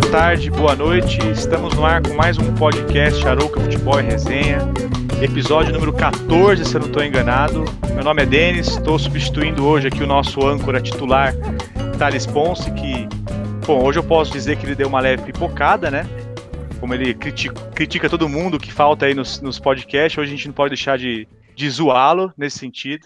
boa tarde, boa noite. Estamos no ar com mais um podcast Arouca Futebol e Resenha, episódio número 14, se eu não estou enganado. Meu nome é Denis, estou substituindo hoje aqui o nosso âncora titular, Thales Ponce, que, bom, hoje eu posso dizer que ele deu uma leve pipocada, né? Como ele critica, critica todo mundo que falta aí nos, nos podcasts, hoje a gente não pode deixar de, de zoá-lo nesse sentido.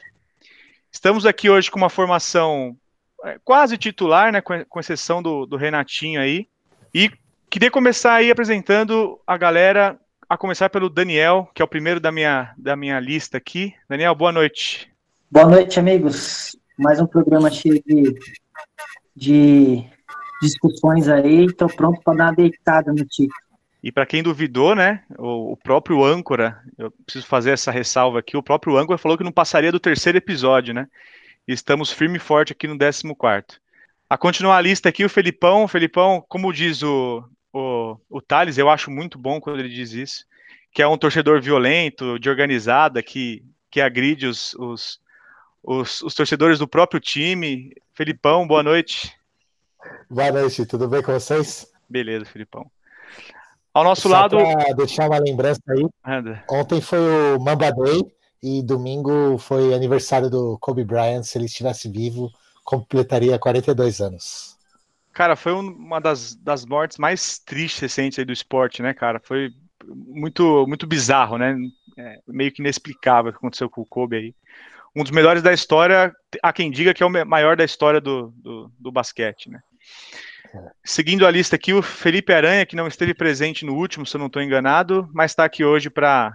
Estamos aqui hoje com uma formação é, quase titular, né, com exceção do, do Renatinho aí. E queria começar aí apresentando a galera, a começar pelo Daniel, que é o primeiro da minha, da minha lista aqui. Daniel, boa noite. Boa noite, amigos. Mais um programa cheio de, de discussões aí. Estou pronto para dar uma deitada no título. E para quem duvidou, né, o, próprio âncora, eu preciso fazer essa ressalva aqui, o próprio âncora falou que não passaria do terceiro episódio, né? estamos firme e forte aqui no 14. A continuar a lista aqui, o Felipão. O Felipão, como diz o, o, o Thales, eu acho muito bom quando ele diz isso, que é um torcedor violento, de organizada, que, que agride os, os, os, os torcedores do próprio time. Felipão, boa noite. Boa noite, tudo bem com vocês? Beleza, Felipão. Ao nosso Só lado. deixar uma lembrança aí. Anda. Ontem foi o Mamba Day e domingo foi aniversário do Kobe Bryant. Se ele estivesse vivo, completaria 42 anos. Cara, foi uma das, das mortes mais tristes recentes aí do esporte, né, cara? Foi muito, muito bizarro, né? É, meio que inexplicável o que aconteceu com o Kobe aí. Um dos melhores da história, há quem diga que é o maior da história do, do, do basquete, né? É. Seguindo a lista aqui, o Felipe Aranha, que não esteve presente no último, se eu não estou enganado, mas está aqui hoje para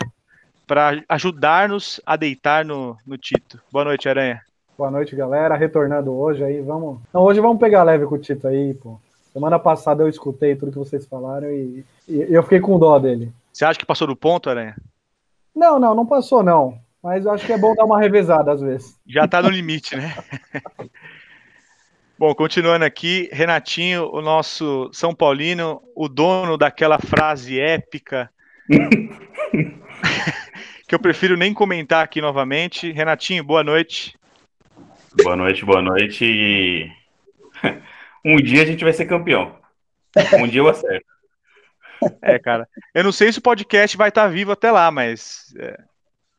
para ajudar-nos a deitar no, no Tito. Boa noite, Aranha. Boa noite, galera. Retornando hoje aí, vamos. Então, hoje vamos pegar leve com o Tito aí, pô. Semana passada eu escutei tudo que vocês falaram e, e eu fiquei com dó dele. Você acha que passou do ponto, Aranha? Não, não, não passou, não. Mas eu acho que é bom dar uma revezada às vezes. Já tá no limite, né? Bom, continuando aqui, Renatinho, o nosso São Paulino, o dono daquela frase épica que eu prefiro nem comentar aqui novamente. Renatinho, boa noite. Boa noite, boa noite. Um dia a gente vai ser campeão. Um dia eu acerto. É, cara. Eu não sei se o podcast vai estar vivo até lá, mas é,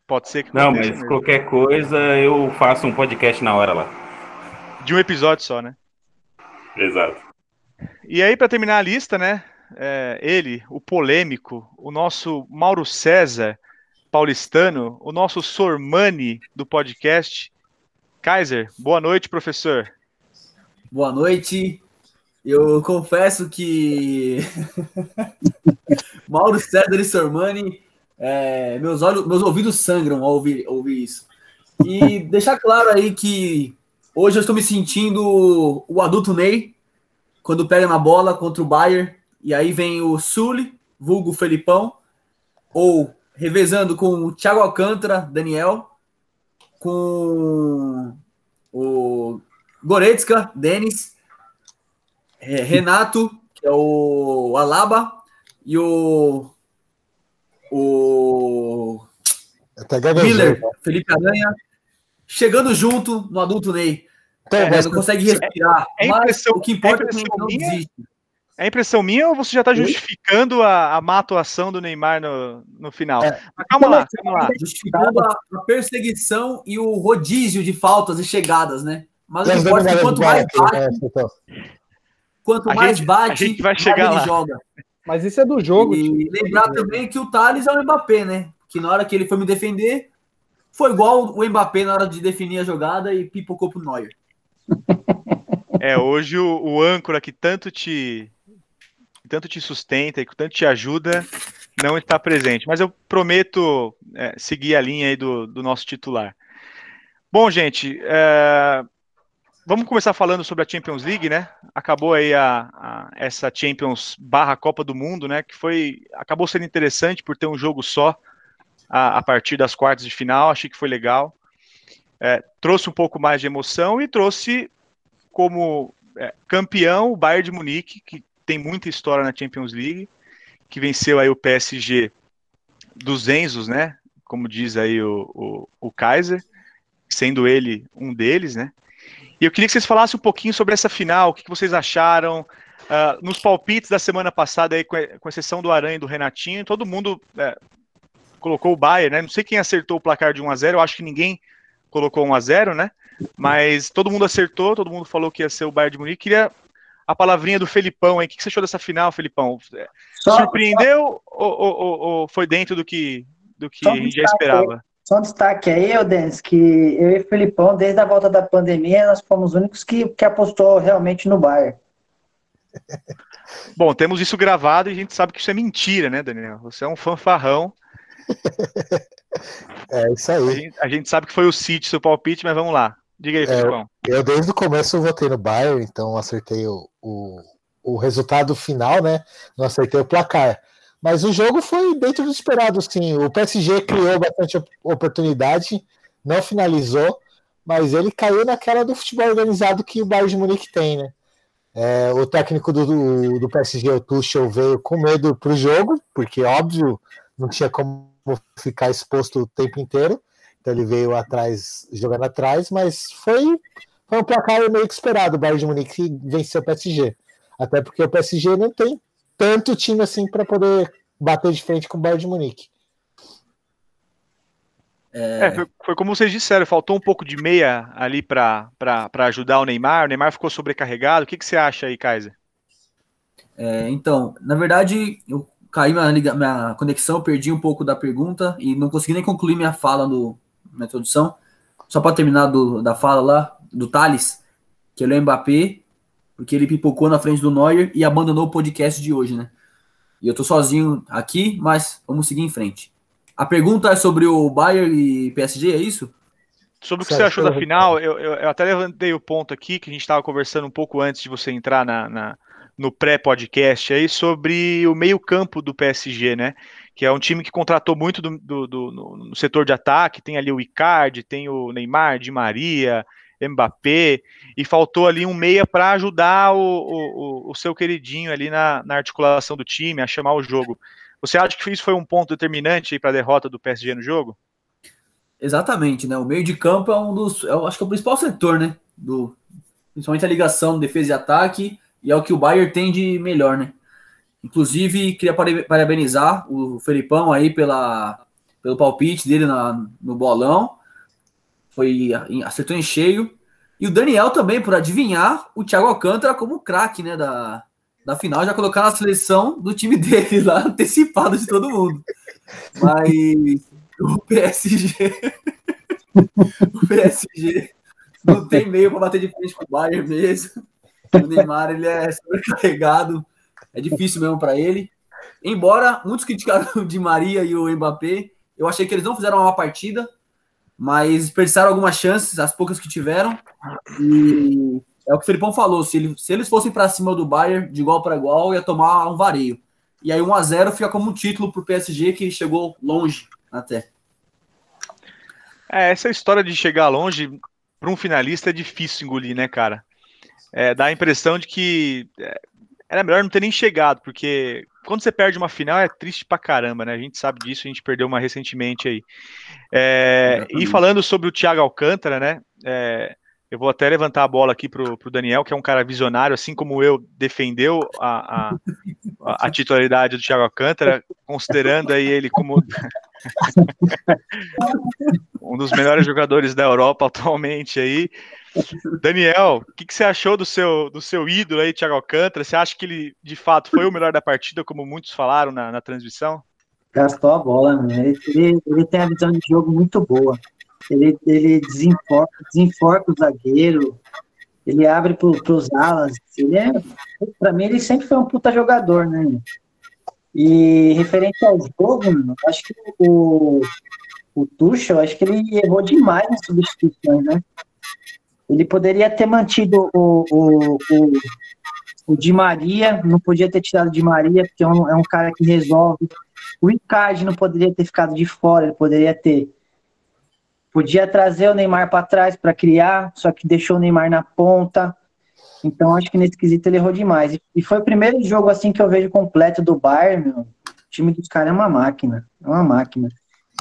pode ser que não. Mas mesmo. qualquer coisa eu faço um podcast na hora lá. De um episódio só, né? Exato. E aí, para terminar a lista, né? É, ele, o polêmico, o nosso Mauro César, paulistano, o nosso Sormani do podcast. Kaiser, boa noite, professor. Boa noite. Eu confesso que Mauro César e Sormani, é, meus olhos, meus ouvidos sangram ao ouvir, ouvir isso. E deixar claro aí que hoje eu estou me sentindo o adulto Ney quando pega na bola contra o Bayern e aí vem o Sully, vulgo Felipão, ou revezando com o Thiago Alcântara, Daniel, com o Goretzka, Denis, é, Renato, que é o Alaba, e o, o Miller? Felipe Aranha, chegando junto no adulto Ney. É, não consegue respirar. É, é mas o que importa é que não desiste. É impressão minha ou você já está justificando a, a má atuação do Neymar no, no final? É. Mas calma lá, calma lá. Justificando a, a, perseguição e o rodízio de faltas e chegadas, né? Mas o importa é que quanto mais bate, né, quanto mais gente, bate, a gente vai chegar lá. joga. Mas isso é do jogo. E lembrar também que o Thales é o Mbappé, né? Que na hora que ele foi me defender, foi igual o Mbappé na hora de definir a jogada e pipocou pro Neuer. É, hoje o, o âncora que tanto te que tanto te sustenta e que tanto te ajuda, não está presente. Mas eu prometo é, seguir a linha aí do, do nosso titular. Bom, gente, é, vamos começar falando sobre a Champions League, né? Acabou aí a, a, essa Champions barra Copa do Mundo, né? Que foi acabou sendo interessante por ter um jogo só a, a partir das quartas de final. Achei que foi legal. É, trouxe um pouco mais de emoção e trouxe como é, campeão o Bayern de Munique, que tem muita história na Champions League, que venceu aí o PSG dos Enzos, né? Como diz aí o, o, o Kaiser, sendo ele um deles, né? E eu queria que vocês falassem um pouquinho sobre essa final, o que vocês acharam, Uh, nos palpites da semana passada, aí, com, exceção do Aranha e do Renatinho, todo mundo é, colocou o Bayern, né? Não sei quem acertou o placar de 1 a 0 eu acho que ninguém colocou 1 a 0 né? Mas todo mundo acertou, todo mundo falou que ia ser o Bayern de Munique. Queria a palavrinha do Felipão, hein? O que você achou dessa final, Felipão? É, só, Surpreendeu só... Ou, ou, ou, foi dentro do que, do que a gente já esperava? Só um destaque aí, eu Denis, que eu e o Felipão, desde a volta da pandemia, nós fomos os únicos que, que apostou realmente no Bayern. Bom, temos isso gravado e a gente sabe que isso é mentira, né, Daniel? Você é um fanfarrão. É isso aí. A gente, a gente sabe que foi o City seu palpite, mas vamos lá. Diga aí, é, Eu desde o começo votei no Bayern, então acertei o, o, o resultado final, né? Não acertei o placar. Mas o jogo foi dentro do esperado, sim. O PSG criou bastante oportunidade, não finalizou, mas ele caiu naquela do futebol organizado que o Bayern de Munique tem, né? É, o técnico do, do, do, PSG, o Tuchel, veio com medo para o jogo, porque, óbvio, não tinha como ficar exposto o tempo inteiro. Então ele veio atrás, jogando atrás, mas foi, foi um placar meio que esperado. O Bayern de Munique venceu o PSG. Até porque o PSG não tem tanto time assim para poder bater de frente com o Bayern de Munique. É... É, foi, foi, como vocês disseram, faltou um pouco de meia ali para ajudar o Neymar. O Neymar ficou sobrecarregado. O que, que você acha aí, Kaiser? É, então, na verdade, eu caí minha, minha conexão, perdi um pouco da pergunta e não consegui nem concluir minha fala no, na introdução. Só para terminar do, da fala lá, do Thales, que ele é o Mbappé, porque ele pipocou na frente do Neuer e abandonou o podcast de hoje, né? E eu tô sozinho aqui, mas vamos seguir em frente. A pergunta é sobre o Bayern e PSG, é isso? Sobre o que você achou da final, eu, eu, eu, até levantei o ponto aqui que a gente estava conversando um pouco antes de você entrar na, na no pré-podcast aí sobre o meio-campo do PSG, né? Que é um time que contratou muito do, do, do no, setor de ataque, tem ali o Icardi, tem o Neymar, Di Maria, Mbappé, e faltou ali um meia para ajudar o, o, o, seu queridinho ali na, na, articulação do time, a chamar o jogo. Você acha que isso foi um ponto determinante para a derrota do PSG no jogo? Exatamente, né? O meio de campo é um dos, eu acho que é o principal setor, né? Do, principalmente a ligação defesa e ataque, e é o que o Bayern tem de melhor, né? Inclusive, queria parabenizar o Felipão aí pela, pelo palpite dele na, no bolão foi acertou em cheio. E o Daniel também, por adivinhar o Thiago Alcântara como craque, né, da, da final, já colocar na seleção do time dele lá, antecipado de todo mundo. Mas o PSG. o PSG não tem meio para bater de frente com o Bayern mesmo. O Neymar ele é sobrecarregado, é difícil mesmo para ele. Embora muitos criticaram o Di Maria e o Mbappé, eu achei que eles não fizeram uma partida, mas desperdiçaram algumas chances, as poucas que tiveram. E é o que o Felipão falou: se, ele, se eles fossem para cima do Bayern de igual para igual, ia tomar um vareio. E aí 1 a 0 fica como um título para o PSG que chegou longe até. É, essa história de chegar longe para um finalista é difícil engolir, né, cara? É, dá a impressão de que é, era melhor não ter nem chegado, porque quando você perde uma final é triste pra caramba, né? A gente sabe disso, a gente perdeu uma recentemente aí. É, e falando sobre o Thiago Alcântara, né? É, eu vou até levantar a bola aqui pro, pro Daniel, que é um cara visionário, assim como eu, defendeu a, a, a titularidade do Thiago Alcântara, considerando aí ele como um dos melhores jogadores da Europa atualmente aí. Daniel, o que, que, você achou do seu, do seu ídolo aí, Thiago Alcântara? Você acha que ele, de fato, foi o melhor da partida, como muitos falaram na, na transmissão? Gastou a bola, né? Ele, ele, tem a visão de jogo muito boa. Ele, ele desenforca, desenforca o zagueiro, ele abre para os alas. Ele é, para mim, ele sempre foi um puta jogador, né? E referente ao jogo, acho que o, o Tuchel, acho que ele errou demais nas substituições, né? Ele poderia ter mantido o, o, o, o Di Maria, não podia ter tirado o Di Maria, porque é um, é um cara que resolve. O Icardi não poderia ter ficado de fora, ele poderia ter. Podia trazer o Neymar para trás para criar, só que deixou o Neymar na ponta. Então acho que nesse quesito ele errou demais. E, foi o primeiro jogo assim que eu vejo completo do Bayern, meu. O time dos caras é uma máquina, é uma máquina.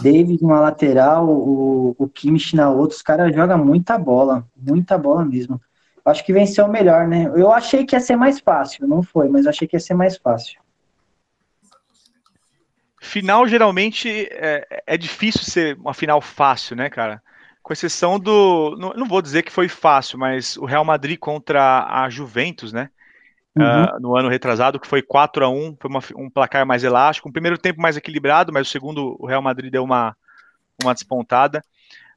David uma lateral, o, o Kimmich na outra, os caras jogam muita bola, muita bola mesmo. acho que venceu melhor, né? Eu achei que ia ser mais fácil, não foi, mas achei que ia ser mais fácil. Final geralmente é, é difícil ser uma final fácil, né, cara? Com exceção do. Não, não, vou dizer que foi fácil, mas o Real Madrid contra a Juventus, né? Uhum. Uh, no ano retrasado, que foi 4 a 1 foi uma, um placar mais elástico, um primeiro tempo mais equilibrado, mas o segundo o Real Madrid deu uma, uma despontada.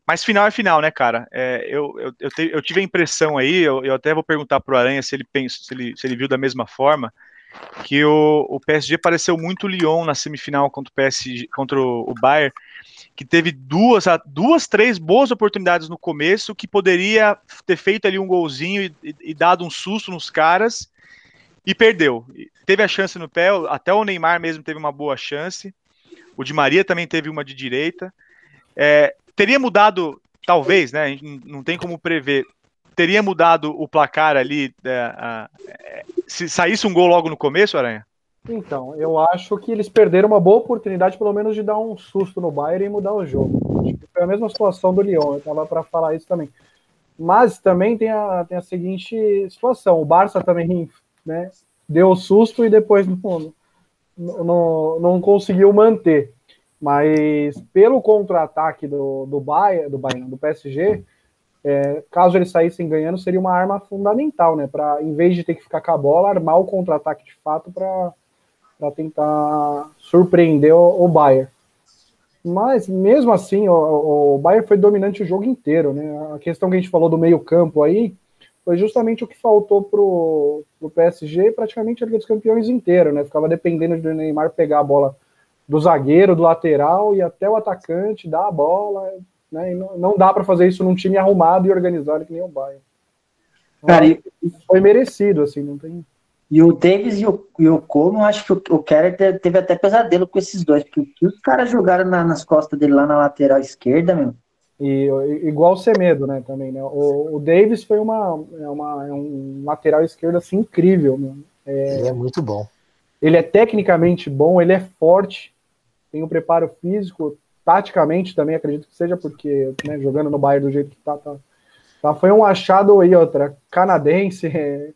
Mas final é final, né, cara? É, eu, eu, eu, te, eu, tive a impressão aí, eu, eu até vou perguntar pro Aranha se ele pensa, se ele, se ele viu da mesma forma, que o, o PSG pareceu muito Lyon na semifinal contra o PSG, contra o Bayern, que teve duas, duas, três boas oportunidades no começo, que poderia ter feito ali um golzinho e, e dado um susto nos caras, e perdeu. Teve a chance no pé, até o Neymar mesmo teve uma boa chance, o Di Maria também teve uma de direita. É, teria mudado, talvez, né? A não tem como prever. Teria mudado o placar ali é, é, se saísse um gol logo no começo, Aranha? Então, eu acho que eles perderam uma boa oportunidade, pelo menos, de dar um susto no Bayern e mudar o jogo. Foi a mesma situação do Lyon, eu estava para falar isso também. Mas também tem a, tem a seguinte situação: o Barça também né, deu susto e depois não, não, não conseguiu manter. Mas pelo contra-ataque do, do Bayern, do Bayern, do PSG, é, caso eles saíssem ganhando, seria uma arma fundamental, né? Para, em vez de ter que ficar com a bola, armar o contra-ataque de fato para tentar surpreender o, o Bayern. Mas mesmo assim, o, o Bayern foi dominante o jogo inteiro, né? A questão que a gente falou do meio-campo aí foi justamente o que faltou pro, pro PSG praticamente a Liga dos Campeões inteiro, né? Ficava dependendo do Neymar pegar a bola do zagueiro, do lateral e até o atacante, dar a bola. Né? Não, não, dá para fazer isso num time arrumado e organizado que nem o Bayern. Cara, e, foi merecido, assim, não tem. E o Davis e o, e o Coleman, acho que o, o Keller teve até pesadelo com esses dois, porque o que os caras jogaram na, nas costas dele lá na lateral esquerda, meu. E igual o Semedo, né, também, né? O, o Davis foi uma, é uma, é um lateral esquerdo, assim, incrível, meu. É, ele é muito bom. Ele é tecnicamente bom, ele é forte, tem um preparo físico, taticamente também acredito que seja, porque né, jogando no Bayern do jeito que tá, tá, tá, Foi um achado aí, outra, canadense. É,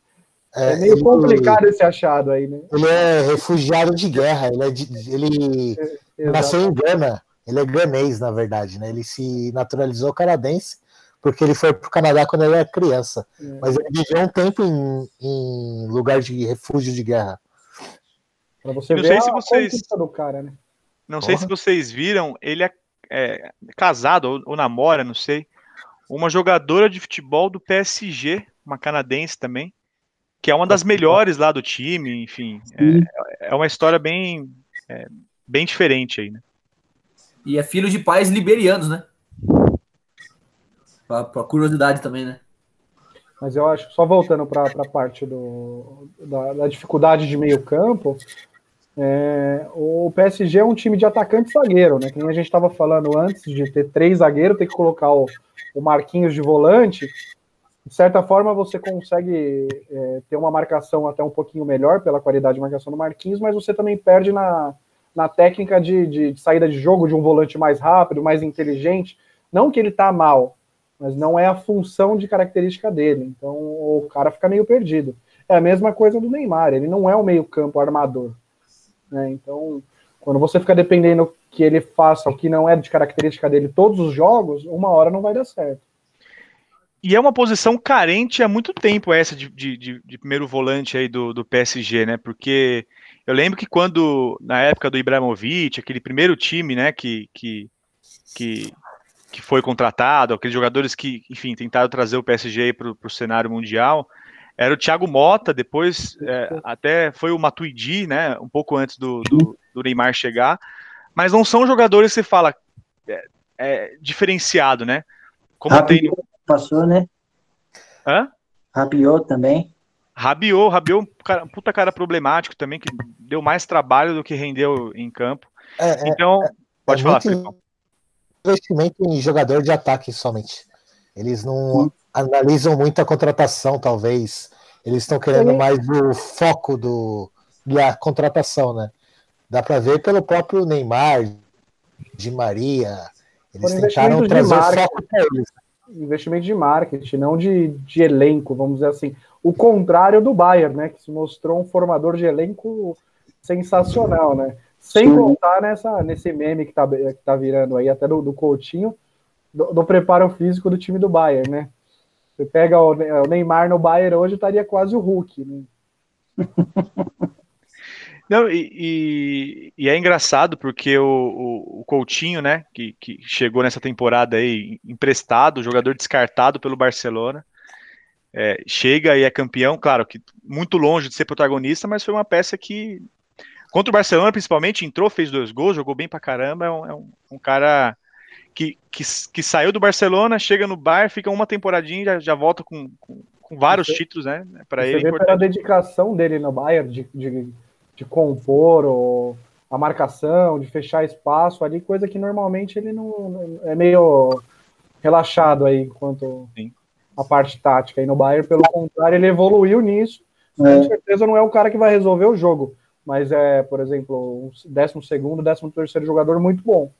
é, é meio ele, complicado esse achado aí, né? Ele é refugiado de guerra, ele, é de, ele é, nasceu em Gana, ele é ganês, na verdade, né? Ele se naturalizou canadense porque ele foi para o Canadá quando ele era criança. É. Mas ele viveu um tempo em, em lugar de refúgio de guerra. Para você não ver sei a se vocês... do cara, né? Não Porra. sei se vocês viram, ele é, é casado ou, ou, namora, não sei, uma jogadora de futebol do PSG, uma canadense também, que é uma das melhores lá do time, enfim, é, é uma história bem, é, bem diferente aí, né? E é filho de pais liberianos, né? Pra, pra curiosidade também, né? Mas eu acho, só voltando para a parte do, da, da, dificuldade de meio campo, é, o PSG é um time de atacante zagueiro, né? Como a gente estava falando antes de ter três zagueiros, ter que colocar o, o Marquinhos de volante. De certa forma, você consegue é, ter uma marcação até um pouquinho melhor pela qualidade de marcação do Marquinhos, mas você também perde na, na técnica de, de, de saída de jogo de um volante mais rápido, mais inteligente. Não que ele tá mal, mas não é a função de característica dele. Então o cara fica meio perdido. É a mesma coisa do Neymar, ele não é o meio-campo armador. Né? Então, quando você fica dependendo que ele faça o que não é de característica dele todos os jogos, uma hora não vai dar certo. E é uma posição carente há muito tempo essa de, de, de primeiro volante aí do, do, PSG, né? Porque eu lembro que quando, na época do Ibrahimovic, aquele primeiro time, né, que, que, que, que foi contratado, aqueles jogadores que, enfim, tentaram trazer o PSG para o cenário mundial, era o Thiago Mota, depois é, até foi o Matuidi, né? Um pouco antes do, do, do, Neymar chegar. Mas não são jogadores que você fala é, é diferenciado, né? Como Rabiot tem... passou, né? Hã? Rabiot também. Rabiot, Rabiot, cara, puta cara problemático também, que deu mais trabalho do que rendeu em campo. É, é então, é, pode falar, Felipe. investimento em jogador de ataque somente. Eles não, analisam muito a contratação, talvez. Eles estão querendo Sim. mais o foco do, da contratação, né? Dá para ver pelo próprio Neymar, de Maria. Eles tentaram trazer o foco para eles. investimento de marketing, não de, de elenco, vamos dizer assim. O contrário do Bayern, né? Que se mostrou um formador de elenco sensacional, né? Sem Sim. contar nessa, nesse meme que tá, que tá virando aí, até do, do Coutinho, do, do, preparo físico do time do Bayern, né? Você pega o, o Neymar no Bayern hoje, estaria quase o Hulk, né? Não, e, e, e, é engraçado porque o, o, o, Coutinho, né, que, que chegou nessa temporada aí emprestado, jogador descartado pelo Barcelona, é, chega e é campeão, claro que muito longe de ser protagonista, mas foi uma peça que, contra o Barcelona principalmente, entrou, fez dois gols, jogou bem pra caramba, é um, é um, um cara que, que, que, saiu do Barcelona, chega no Bar, fica uma temporadinha e já, já volta com, com, com vários você, títulos, né, para ele. Você vê pela dedicação dele no Bayern, de, de de compor ou a marcação, de fechar espaço ali, coisa que normalmente ele não é meio relaxado aí quanto Sim. A parte tática. E no Bayern, pelo contrário, ele evoluiu nisso. É. Com certeza não é o cara que vai resolver o jogo, mas é, por exemplo, um décimo segundo, décimo terceiro jogador muito bom.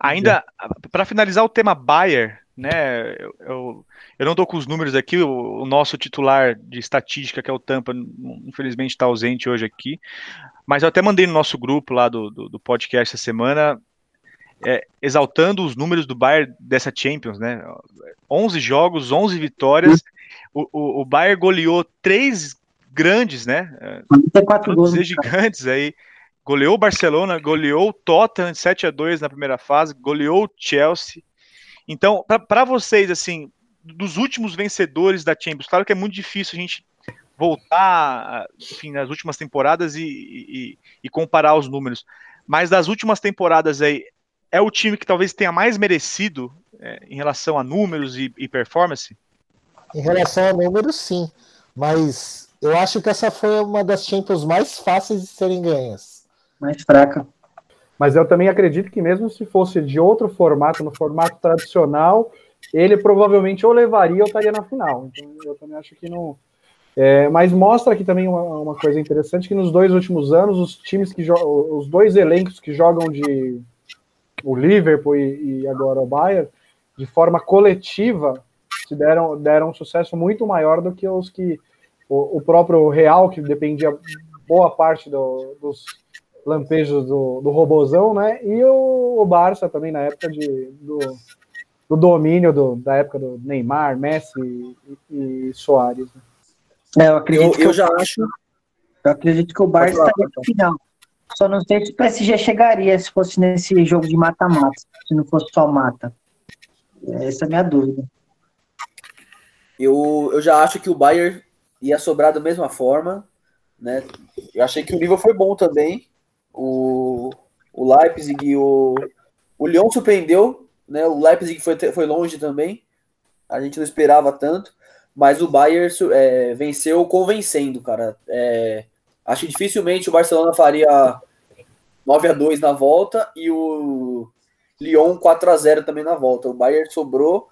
Ainda para finalizar o tema Bayern, né? Eu, eu, eu, não estou com os números aqui, o, o, nosso titular de estatística, que é o Tampa, infelizmente está ausente hoje aqui, mas eu até mandei no nosso grupo lá do, do, do podcast essa semana, é, exaltando os números do Bayern dessa Champions, né? 11 jogos, 11 vitórias, o, o, o Bayern goleou três grandes, né? 44 gols. gigantes aí. Goleou o Barcelona, goleou o Tottenham 7 a 2 na primeira fase, goleou o Chelsea, então, para vocês, assim, dos últimos vencedores da Champions, claro que é muito difícil a gente voltar, enfim, nas últimas temporadas e, e, e comparar os números, mas das últimas temporadas aí, é o time que talvez tenha mais merecido é, em relação a números e, e performance? Em relação a números, sim. Mas eu acho que essa foi uma das Champions mais fáceis de serem ganhas. Mais fraca. Mas eu também acredito que mesmo se fosse de outro formato, no formato tradicional, ele provavelmente ou levaria ou estaria na final. Então eu também acho que não. É, mas mostra aqui também uma, uma, coisa interessante que nos dois últimos anos os times que os dois elencos que jogam de o Liverpool e, e agora o Bayern de forma coletiva se deram deram um sucesso muito maior do que os que o, o próprio Real que dependia boa parte do, dos lampejos do, do Robozão, né? E o, o Barça também na época de, do, do domínio do, da época do Neymar, Messi e, e Soares. Né? É, eu acredito eu, que eu já acho. Eu acredito que o Barça estaria no final. Só não sei se o PSG chegaria se fosse nesse jogo de mata-mata, se não fosse só mata. Essa é a minha dúvida. Eu, eu já acho que o Bayern ia sobrar da mesma forma, né? Eu achei que o nível foi bom também, o, o Leipzig o, o Lyon surpreendeu, né? O Leipzig foi, foi longe também. A gente não esperava tanto, mas o Bayern é, venceu convencendo, cara. É, acho que dificilmente o Barcelona faria 9 a 2 na volta e o Lyon 4 a 0 também na volta. O Bayern sobrou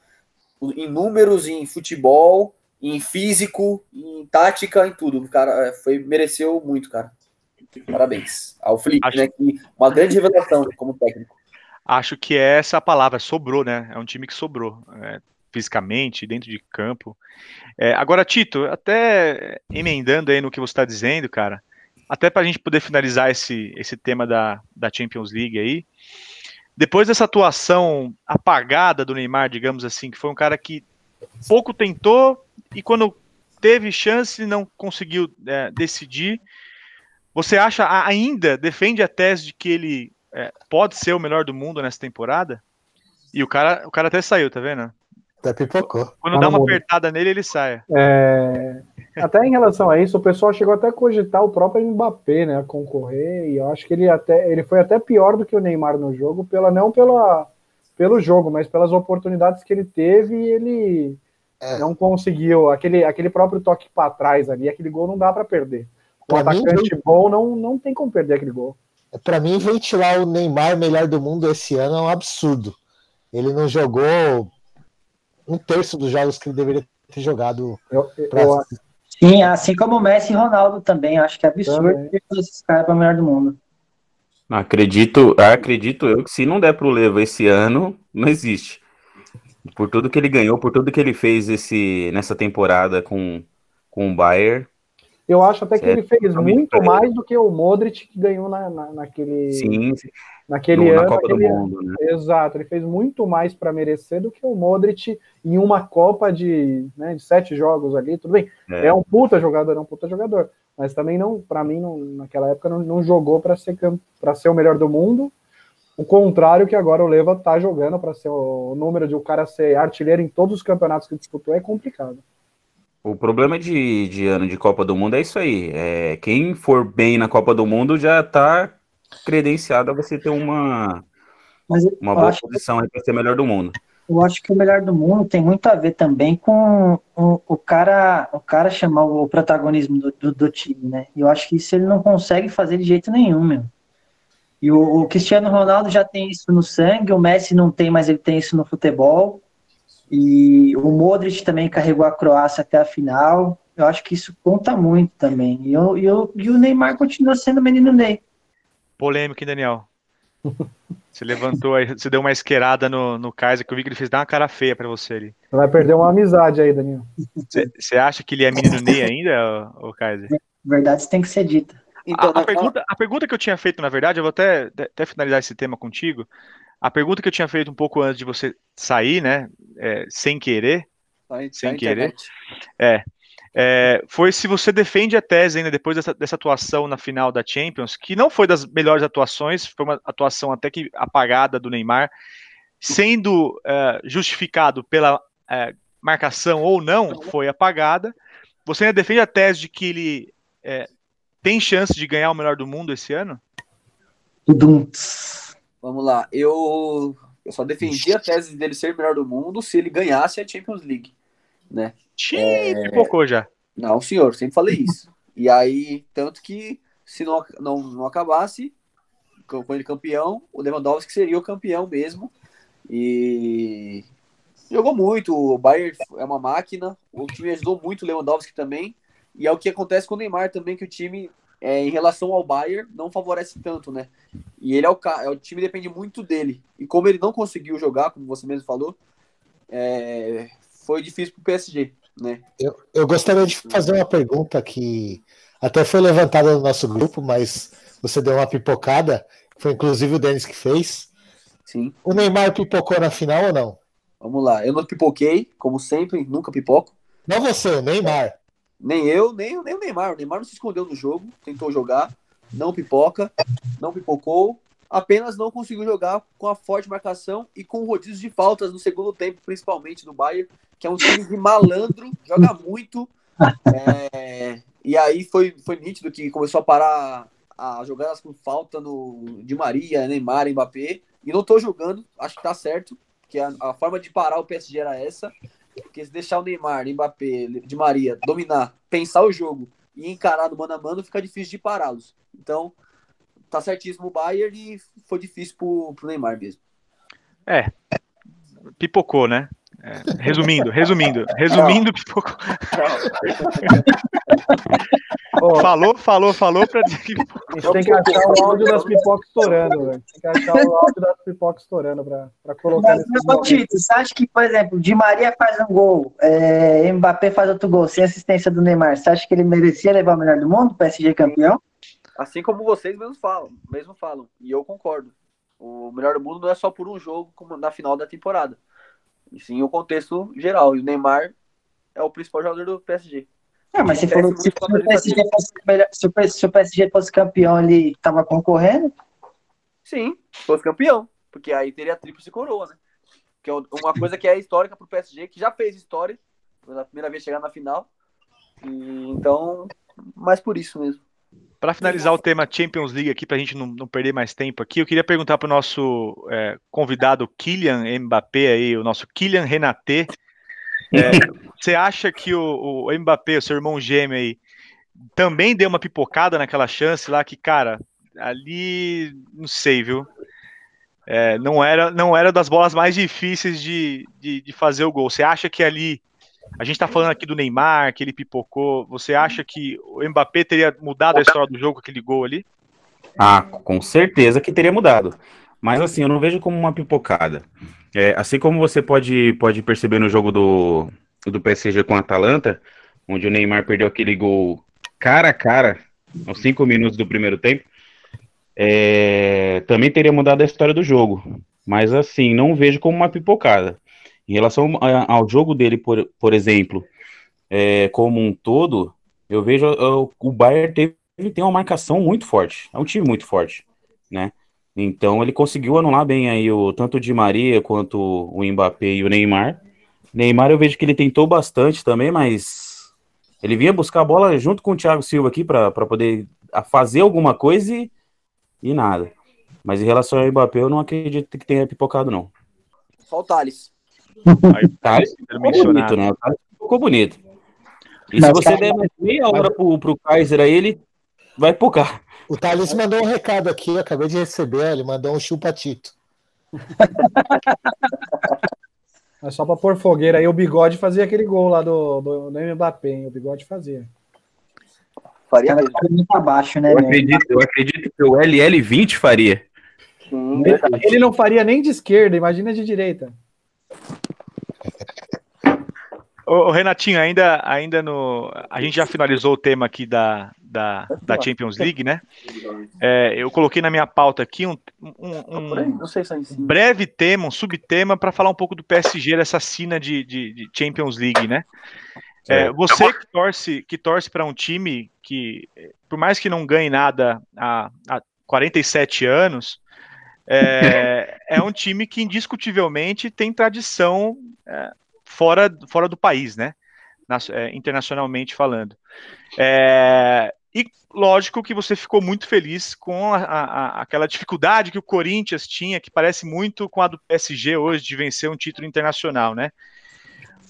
em números, em futebol, em físico, em tática, em tudo. O cara é, foi mereceu muito, cara. Parabéns ao Felipe, Acho... né? Que uma grande revelação como técnico. Acho que é essa a palavra, sobrou, né? É um time que sobrou. É, fisicamente, dentro de campo. É, agora, Tito, até emendando aí no que você está dizendo, cara, até para a gente poder finalizar esse, esse tema da, da Champions League aí, depois dessa atuação apagada do Neymar, digamos assim, que foi um cara que pouco tentou e quando teve chance não conseguiu é, decidir, você acha ainda, defende a tese de que ele é, pode ser o melhor do mundo nessa temporada? E o cara, o cara até saiu, tá vendo? Até pipocou. Quando tá dá uma mundo. apertada nele, ele sai. É... Até em relação a isso, o pessoal chegou até a cogitar o próprio Mbappé, né, a concorrer, e eu acho que ele até ele foi até pior do que o Neymar no jogo, pela não pela pelo jogo, mas pelas oportunidades que ele teve, e ele é. não conseguiu aquele aquele próprio toque para trás ali, aquele gol não dá para perder. Um atacante mim, bom não, não tem como perder aquele gol. Para mim, ventilar o Neymar melhor do mundo esse ano é um absurdo. Ele não jogou um terço dos jogos que ele deveria ter jogado. Eu, pra... eu... Sim, assim como o Messi e Ronaldo também. Acho que é absurdo esses caras para o melhor do mundo. Acredito, acredito eu que se não der pro Levo esse ano, não existe. Por tudo que ele ganhou, por tudo que ele fez esse, nessa temporada com, com o Bayern. Eu acho até que Certo. ele fez Também muito mais do que o Modric que ganhou na, na- naquele, Sim, naquele no- ano. na Copa do naquele- Mundo, né? Exato, ele fez muito mais para merecer do que o Modric em uma Copa de, né, de sete jogos ali. Tudo bem, É. é, um puta jogador, é um puta jogador, mas também não, para mim, não, naquela época não, não jogou para ser para ser o melhor do mundo. O contrário que agora o Leva tá jogando para ser o, número de o cara ser artilheiro em todos os campeonatos que disputou é complicado. O problema de, de ano de Copa do Mundo é isso aí. É, quem for bem na Copa do Mundo já tá credenciado a você ter uma, eu, uma boa posição para ser melhor do mundo. eu acho que o melhor do mundo tem muito a ver também com o, o cara o cara chamar o protagonismo do, do, do time, né? E eu acho que isso ele não consegue fazer de jeito nenhum, meu. E o, o Cristiano Ronaldo já tem isso no sangue, o Messi não tem, mas ele tem isso no futebol. E o Modric também carregou a Croácia até a final. Eu acho que isso conta muito também. E, eu, e, eu, e o Neymar continua sendo o menino Ney. Polêmico, hein, Daniel? Você levantou aí, você deu uma esquerada no, no Kaiser, que eu vi que ele fez dar uma cara feia pra você ali. Você vai perder uma amizade aí, Danilo. Você- acha que ele é menino Ney ainda, o Kaiser? Verdade tem que ser dita. Então, a, a pergunta, a pergunta que eu tinha feito, na verdade, eu vou até, até finalizar esse tema contigo. A pergunta que eu tinha feito um pouco antes de você sair, né? é, sem querer, tá em- sem tá querer. internet. é, foi se você defende a tese ainda depois dessa, dessa atuação na final da Champions, que não foi das melhores atuações, foi uma atuação até que apagada do Neymar, sendo é, justificado pela é, marcação ou não, foi apagada. Você ainda defende a tese de que ele é, tem chance de ganhar o melhor do mundo esse ano? Tudum. Vamos lá. Eu, eu só defendi a tese dele ser o melhor do mundo se ele ganhasse a Champions League. Né? Xiii, pipocou já. Não, senhor, sempre falei isso. E aí, tanto que se não, não, não acabasse com com ele campeão, o Lewandowski seria o campeão mesmo. E jogou muito. O Bayern é uma máquina. O time ajudou muito o Lewandowski também. E é o que acontece com o Neymar também, que o time, é, em relação ao Bayern, não favorece tanto, né? E ele é o, é, o time depende muito dele. E como ele não conseguiu jogar, como você mesmo falou, é, foi difícil pro PSG, né? Eu, eu gostaria de fazer uma pergunta que até foi levantada no nosso grupo, mas você deu uma pipocada, foi inclusive o Denis que fez. Sim. O Neymar pipocou na final ou não? Vamos lá. Eu não pipoquei, como sempre, nunca pipoco. Não você, o Neymar. Nem eu, nem, nem o Neymar. O Neymar não se escondeu no jogo, tentou jogar, não pipoca, não pipocou, apenas não conseguiu jogar com a forte marcação e com rodízio de faltas no segundo tempo, principalmente do Bayern, que é um time de malandro, joga muito. é, e aí foi, foi nítido que começou a parar a jogadas com falta no de Maria, Neymar, Mbappé. E não tô jogando, acho que tá certo, que a, a forma de parar o PSG era essa. Porque se deixar o Neymar, Mbappé, de Maria dominar, pensar o jogo e encarar no mano a mano, fica difícil de pará-los. Então, tá certíssimo o Bayern e foi difícil pro, pro Neymar mesmo. É, pipocou, né? É, resumindo, resumindo, resumindo, pipocou. Falou, falou, falou pra dizer que a gente tem que achar o áudio das pipocas estourando, velho. Tem que achar o áudio das pipocas estourando pra, pra colocar Mas, momento. Tito, você acha que, por exemplo, Di Maria faz um gol, é, Mbappé faz outro gol, sem assistência do Neymar, você acha que ele merecia levar o melhor do mundo, PSG campeão? Assim como vocês mesmo falam, mesmo falam, e eu concordo. O melhor do mundo não é só por um jogo como na final da temporada. E sim o contexto geral. E o Neymar é o principal jogador do PSG. Ah, mas você Acontece falou se, a o PSG fosse, melhor- se o se o PSG fosse campeão, ele tava concorrendo? Sim, fosse campeão. Porque aí teria tríplice coroa, né? Que é uma coisa que é histórica pro PSG, que já fez história. Pela primeira vez chegar na final. E, então, mais por isso mesmo. Para finalizar o tema Champions League aqui, para a gente não, não perder mais tempo aqui, eu queria perguntar para o nosso é, convidado Kylian Mbappé aí, o nosso Kylian Renaté. É, você acha que o, o Mbappé, o seu irmão gêmeo aí, também deu uma pipocada naquela chance lá que, cara, ali não sei, viu? É, não era não era das bolas mais difíceis de, de, de fazer o gol. Você acha que ali a gente tá falando aqui do Neymar, que ele pipocou. Você acha que o Mbappé teria mudado a história do jogo com aquele gol ali? Ah, com certeza que teria mudado. Mas assim, eu não vejo como uma pipocada. É, assim como você pode, pode perceber no jogo do, do PSG com a Atalanta, onde o Neymar perdeu aquele gol cara a cara, aos cinco minutos do primeiro tempo, é, também teria mudado a história do jogo. Mas assim, não vejo como uma pipocada. Em relação ao jogo dele, por, por exemplo, é, como um todo, eu vejo o, o Bayern teve, tem uma marcação muito forte. É um time muito forte, né? Então ele conseguiu anular bem aí o tanto o Di Maria quanto o Mbappé e o Neymar. Neymar eu vejo que ele tentou bastante também, mas ele vinha buscar a bola junto com o Thiago Silva aqui para poder fazer alguma coisa e, e, nada. Mas em relação ao Mbappé, eu não acredito que tenha pipocado, não. Só o Thales. Aí, Thales ficou bonito, né? O Thales ficou bonito. E se você der mais meia hora pro, pro Kaiser aí, ele vai pipocar. O Thales mandou um recado aqui, eu acabei de receber, ele mandou um chupatito. É só para pôr fogueira aí, o bigode fazia aquele gol lá do, do, do Mbappé, hein? o bigode fazia. Faria mesmo. muito abaixo, né? Eu acredito, eu acredito que o LL20 faria. Hum, ele, ele não faria nem de esquerda, imagina de direita. Ô, Renatinho, ainda, ainda no. A gente já finalizou o tema aqui da, da, da Champions League, né? É, eu coloquei na minha pauta aqui um, um, um breve tema, um subtema, para falar um pouco do PSG, dessa cena de, de, de Champions League, né? É, você que torce, que torce para um time que, por mais que não ganhe nada há, há 47 anos, é, é um time que indiscutivelmente tem tradição é, fora, fora do país, né? É, internacionalmente falando. É, e lógico que você ficou muito feliz com a, a, aquela dificuldade que o Corinthians tinha, que parece muito com a do PSG hoje de vencer um título internacional, né?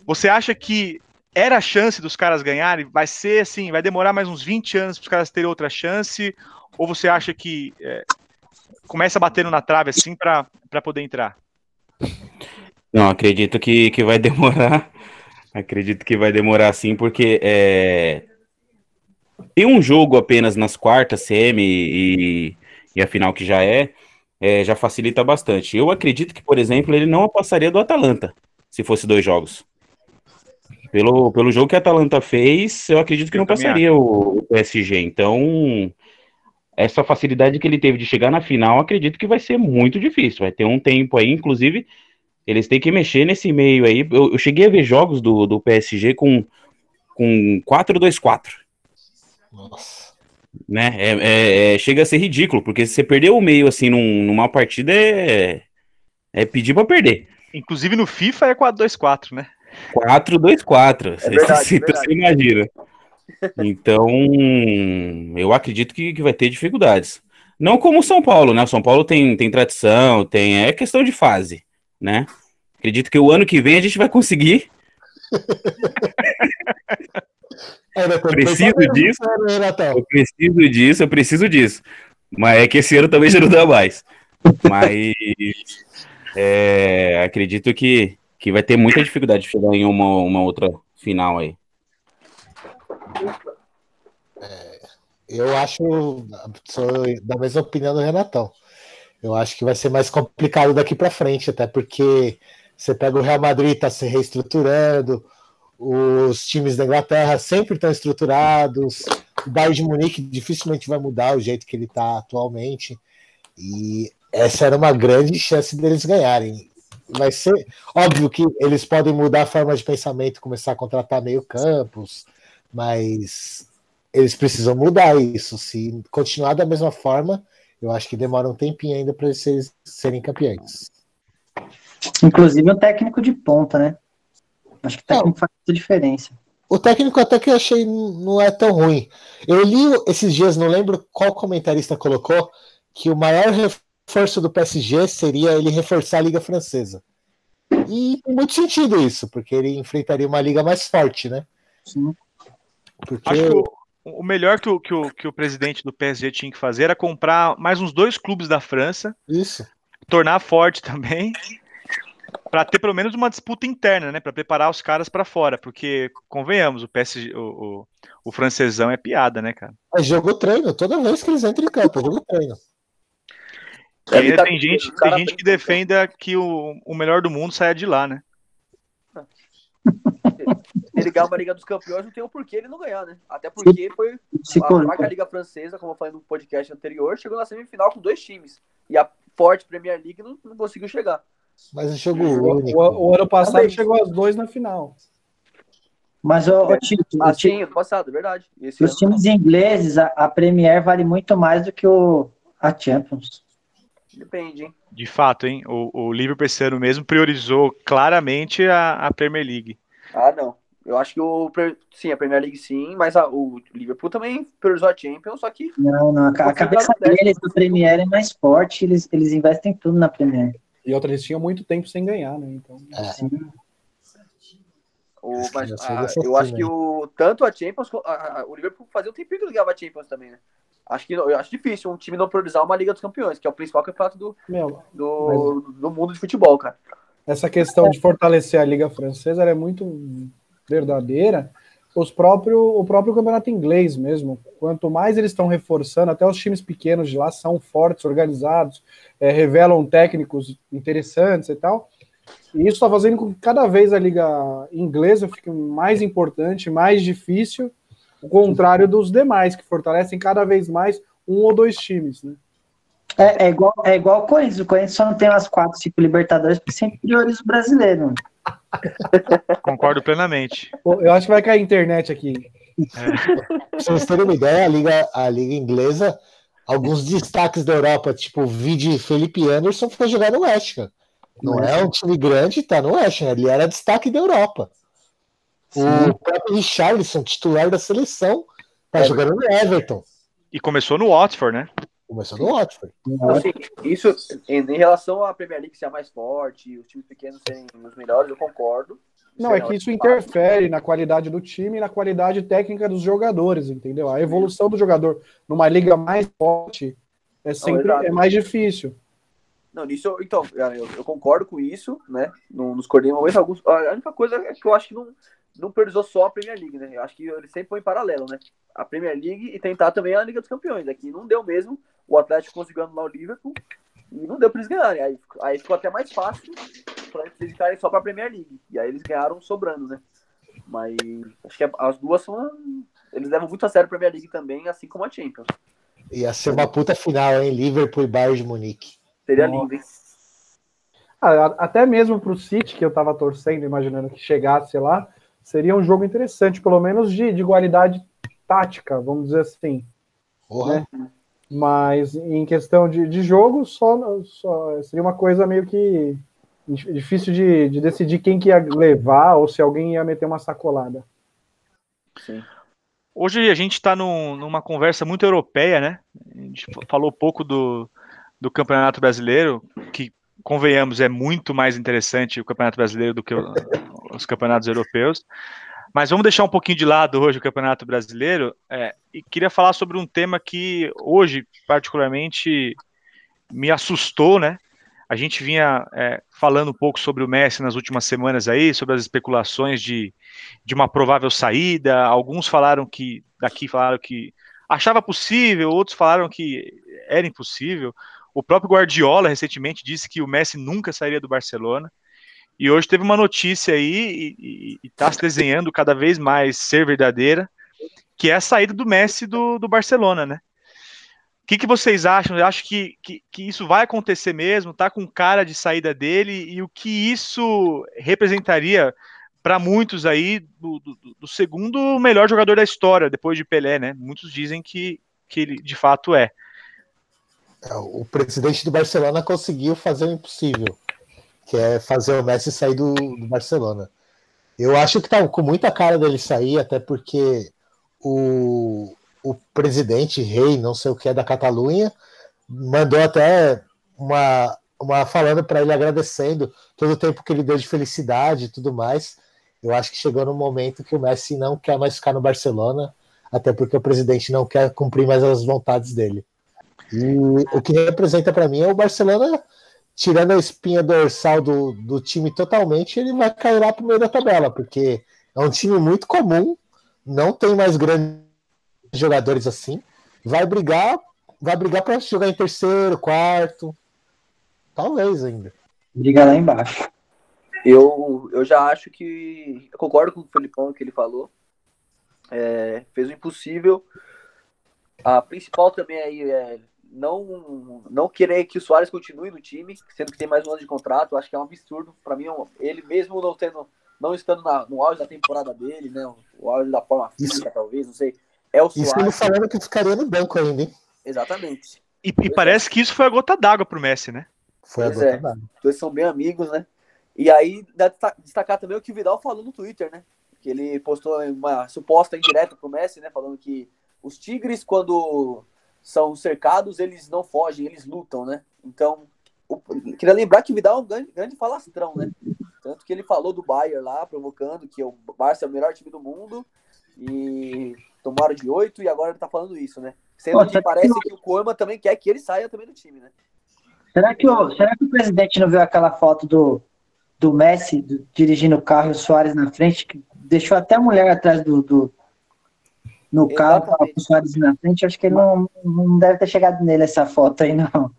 Você acha que era a chance dos caras ganharem? Vai ser assim, vai demorar mais uns 20 anos para os caras terem outra chance? Ou você acha que é, começa batendo na trave assim para poder entrar? Não, acredito que, que vai demorar. Acredito que vai demorar sim, porque é... tem um jogo apenas nas quartas, CM e, e a final que já é, é, já facilita bastante. Eu acredito que, por exemplo, ele não passaria do Atalanta, se fosse dois jogos. Pelo, pelo jogo que a Atalanta fez, eu acredito que eu não passaria o, o PSG. Então, essa facilidade que ele teve de chegar na final, acredito que vai ser muito difícil. Vai ter um tempo aí, inclusive, eles têm que mexer nesse meio aí. Eu, eu cheguei a ver jogos do, do PSG com, com 4-2-4. Nossa. Né? É, é, é, chega a ser ridículo, porque se você perder o meio assim num, numa partida é, é pedir para perder. Inclusive no FIFA é 4-2-4, né? 4-2-4. É você, você imagina. Então, eu acredito que, que vai ter dificuldades. Não como o São Paulo, né? O São Paulo tem, tem tradição, tem é questão de fase né? Acredito que o ano que vem a gente vai conseguir. eu preciso disso. Eu preciso disso, eu preciso disso. Mas é que esse ano também já não dá mais. Mas é, acredito que, que vai ter muita dificuldade de chegar em uma, uma outra final aí. É, eu acho, sou da mesma opinião do Renatão. Eu acho que vai ser mais complicado daqui para frente, até porque você pega o Real Madrid está se reestruturando, os times da Inglaterra sempre estão estruturados, o Bayern de Munique dificilmente vai mudar o jeito que ele está atualmente, e essa era uma grande chance deles ganharem. Vai ser óbvio que eles podem mudar a forma de pensamento, começar a contratar meio campos, mas eles precisam mudar isso. Se continuar da mesma forma, eu acho que demora um tempinho ainda para eles serem campeões. Inclusive o técnico de ponta, né? Acho que o técnico não, faz muita diferença. O técnico até que eu achei não é tão ruim. Eu li esses dias, não lembro qual comentarista colocou, que o maior reforço do PSG seria ele reforçar a Liga Francesa. E tem muito sentido isso, porque ele enfrentaria uma liga mais forte, né? Sim. Porque... Acho que o melhor que o, que, o, que o presidente do PSG tinha que fazer era comprar mais uns dois clubes da França. Isso. Tornar forte também. Para ter pelo menos uma disputa interna, né? Para preparar os caras para fora. Porque, convenhamos, o PSG, o, o, o, francesão é piada, né, cara? É jogo treino. Toda vez que eles entram em campo, é jogo treino. E ainda tem gente, tem gente que defenda que o, o melhor do mundo saia de lá, né? ele ganhar uma Liga dos Campeões, não tem o porquê ele não ganhar, né? Até porque foi Se a fraca Liga Francesa, como eu falei no podcast anterior, chegou na semifinal com dois times. E a forte Premier League não, não conseguiu chegar. Mas é jogo O, único. o- o ano passado Também. chegou as dois na final. Mas, Tito, o Ah, Tito, sim, ano passado, é verdade. Esse os ano, times ingleses, a, a Premier vale muito mais do que o, a Champions. depende, hein? De fato, hein? O, o Liverpool esse ano mesmo priorizou claramente a, a Premier League. Ah, não. Eu acho que o. Sim, a Premier League sim, mas a- o Liverpool também priorizou a Champions, só que. Não, não, a, a cabeça deles do Premier é mais forte, eles, eles investem tudo na Premier. E outra, eles tinham muito tempo sem ganhar, né? Então, O, Acho que mas, já seria a- essa eu acho que o, tanto a Champions, a- a- o Liverpool fazia um tempinho que ligava a Champions também, né? Acho que eu acho difícil um time não priorizar uma Liga dos Campeões, que é o principal campeonato do, meu, do, do mundo de futebol, cara. essa questão de fortalecer a Liga Francesa ela é muito verdadeira. Os próprio, o próprio campeonato inglês mesmo. Quanto mais eles estão reforçando, até os times pequenos de lá são fortes, organizados, eh, revelam técnicos interessantes e tal. E isso está fazendo com que cada vez a liga inglesa fique mais importante, mais difícil, o contrário dos demais, que fortalecem cada vez mais um ou dois times, né? É, é igual, é igual o Corinthians. O Corinthians só não tem umas quatro, cinco Libertadores porque sempre prioriza o brasileiro. Concordo plenamente. Eu acho que vai cair a internet aqui. Pra vocês terem uma ideia, a Liga, a Liga Inglesa, alguns destaques da Europa, tipo o Vidi Felipe Anderson, foi jogar no West Ham. Não é um time grande, tá no West Ham. Ele era destaque da Europa. O próprio Richarlison, titular da seleção, tá jogando no Everton. E começou no Watford, né? Começou no Watford. Assim, isso em, em relação à Premier League ser a mais forte, os times pequenos serem os melhores, eu concordo. Não, é que isso interfere na qualidade do time e na qualidade técnica dos jogadores, entendeu? A evolução do jogador numa liga mais forte é sempre é mais difícil. Não, nisso, eu- então, eu, eu concordo com isso, né? Não nos coordenamos momentos alguns. A única coisa é que eu acho que não, não priorizou só a Premier League, né? Eu acho que ele sempre põe em paralelo, né? A Premier League e tentar também a Liga dos Campeões. Aqui não deu mesmo. O Atlético conseguiu anular o Liverpool e não deu pra eles ganharem. Aí, aí ficou até mais fácil pra eles dedicarem só pra Premier League. E aí eles ganharam sobrando, né? Mas acho que as duas são. Eles levam muito a sério a Premier League também, assim como a Champions. Ia ser uma puta final, hein? Liverpool e Bayern de Munique. Seria Nossa. lindo, hein? Ah, até mesmo para o City, que eu estava torcendo, imaginando que chegasse lá, seria um jogo interessante, pelo menos de, de igualdade tática, vamos dizer assim. Porra. Mas em questão de, de jogo, só, só seria uma coisa meio que dif- difícil de, de decidir quem que ia levar ou se alguém ia meter uma sacolada. Sim. Hoje a gente está numa conversa muito europeia, né? A gente falou pouco do, do Campeonato Brasileiro, que, convenhamos, é muito mais interessante o Campeonato Brasileiro do que os campeonatos europeus. Mas vamos deixar um pouquinho de lado hoje o Campeonato Brasileiro é, e queria falar sobre um tema que hoje, particularmente, me assustou, né? A gente vinha é, falando um pouco sobre o Messi nas últimas semanas aí, sobre as especulações de, de uma provável saída. Alguns falaram que, daqui falaram que achava possível, outros falaram que era impossível. O próprio Guardiola recentemente disse que o Messi nunca sairia do Barcelona. E hoje teve uma notícia aí, e está se desenhando cada vez mais ser verdadeira, que é a saída do Messi do, do Barcelona, né? O que, que vocês acham? Eu acho que, que, que isso vai acontecer mesmo, tá com cara de saída dele, e o que isso representaria para muitos aí do, do, do, segundo melhor jogador da história, depois de Pelé, né? Muitos dizem que, que ele de fato é. O presidente do Barcelona conseguiu fazer o impossível, que é fazer o Messi sair do, do Barcelona. Eu acho que tá com muita cara dele sair, até porque o, o presidente, rei, não sei o que é da Catalunha, mandou até uma, uma falando para ele agradecendo todo o tempo que ele deu de felicidade e tudo mais. Eu acho que chegou no momento que o Messi não quer mais ficar no Barcelona, até porque o presidente não quer cumprir mais as vontades dele. E o que representa para mim é o Barcelona, tirando a espinha dorsal do, do time totalmente, ele vai cair lá pro meio da tabela, porque é um time muito comum, não tem mais grandes jogadores assim, vai brigar, vai brigar para jogar em terceiro, quarto. Talvez ainda. Briga lá embaixo. Eu, eu já acho que. Eu concordo com o Felipão que ele falou. É, fez o impossível. A principal também aí é não, não querer que o Soares continue no time, sendo que tem mais um ano de contrato. Acho que é um absurdo. Para mim, ele mesmo não tendo, não estando na, no auge da temporada dele, né? O auge da forma física, talvez, não sei. É o Isso ele Soares. falando que ficaria no banco ainda, hein? Exatamente. E, e parece que isso foi a gota d'água pro Messi, né? Foi a Pois gota é. d'água. Os dois são bem amigos, né? E aí, dá desta- destacar também o que o Vidal falou no Twitter, né? Que ele postou uma suposta indireta pro Messi, né? Falando que os tigres, quando são cercados, eles não fogem, eles lutam, né? Então, o- queria lembrar que o Vidal é um grande, grande falastrão, né? Tanto que ele falou do Bayern lá, provocando que o Barça é o melhor time do mundo e tomaram de oito e agora ele tá falando isso, né? Sendo Pô, que que parece não- que o Koeman também quer que ele saia também do time, né? Será que, o, será que o presidente não viu aquela foto do, do Messi do- dirigindo o carro e o Soares na frente? Que deixou até a mulher atrás do, do- no carro, o Soares na frente. Acho que ele não, não deve ter chegado nele essa foto aí, não.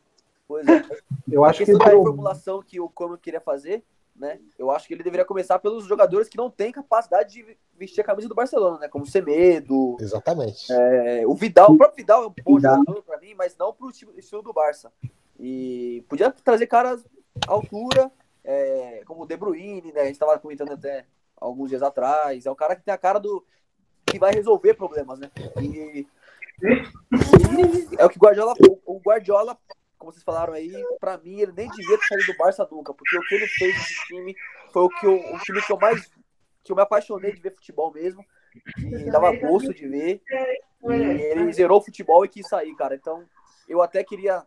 Pois é. Eu A acho que da pro- reformulação que o Koeman queria fazer, né? Eu acho que ele deveria começar pelos jogadores que não têm capacidade de vestir a camisa do Barcelona, né? Como o Semedo, Exatamente. é, o Vidal. O próprio Vidal é um bom Vidal. jogador pra mim, mas não pro estilo, estilo do Barça. E podia trazer caras à altura, é, como o De Bruyne, né? A gente tava comentando até alguns dias atrás. É um cara que tem a cara do que vai resolver problemas, né? E, e é o que o Guardiola, o- o Guardiola, como vocês falaram aí, pra mim ele nem devia ter saído do Barça nunca, porque o que ele fez nesse time foi o que eu, o time que eu mais que eu me apaixonei de ver futebol mesmo, e dava gosto de ver. E ele zerou o futebol e quis sair, cara. Então, eu até queria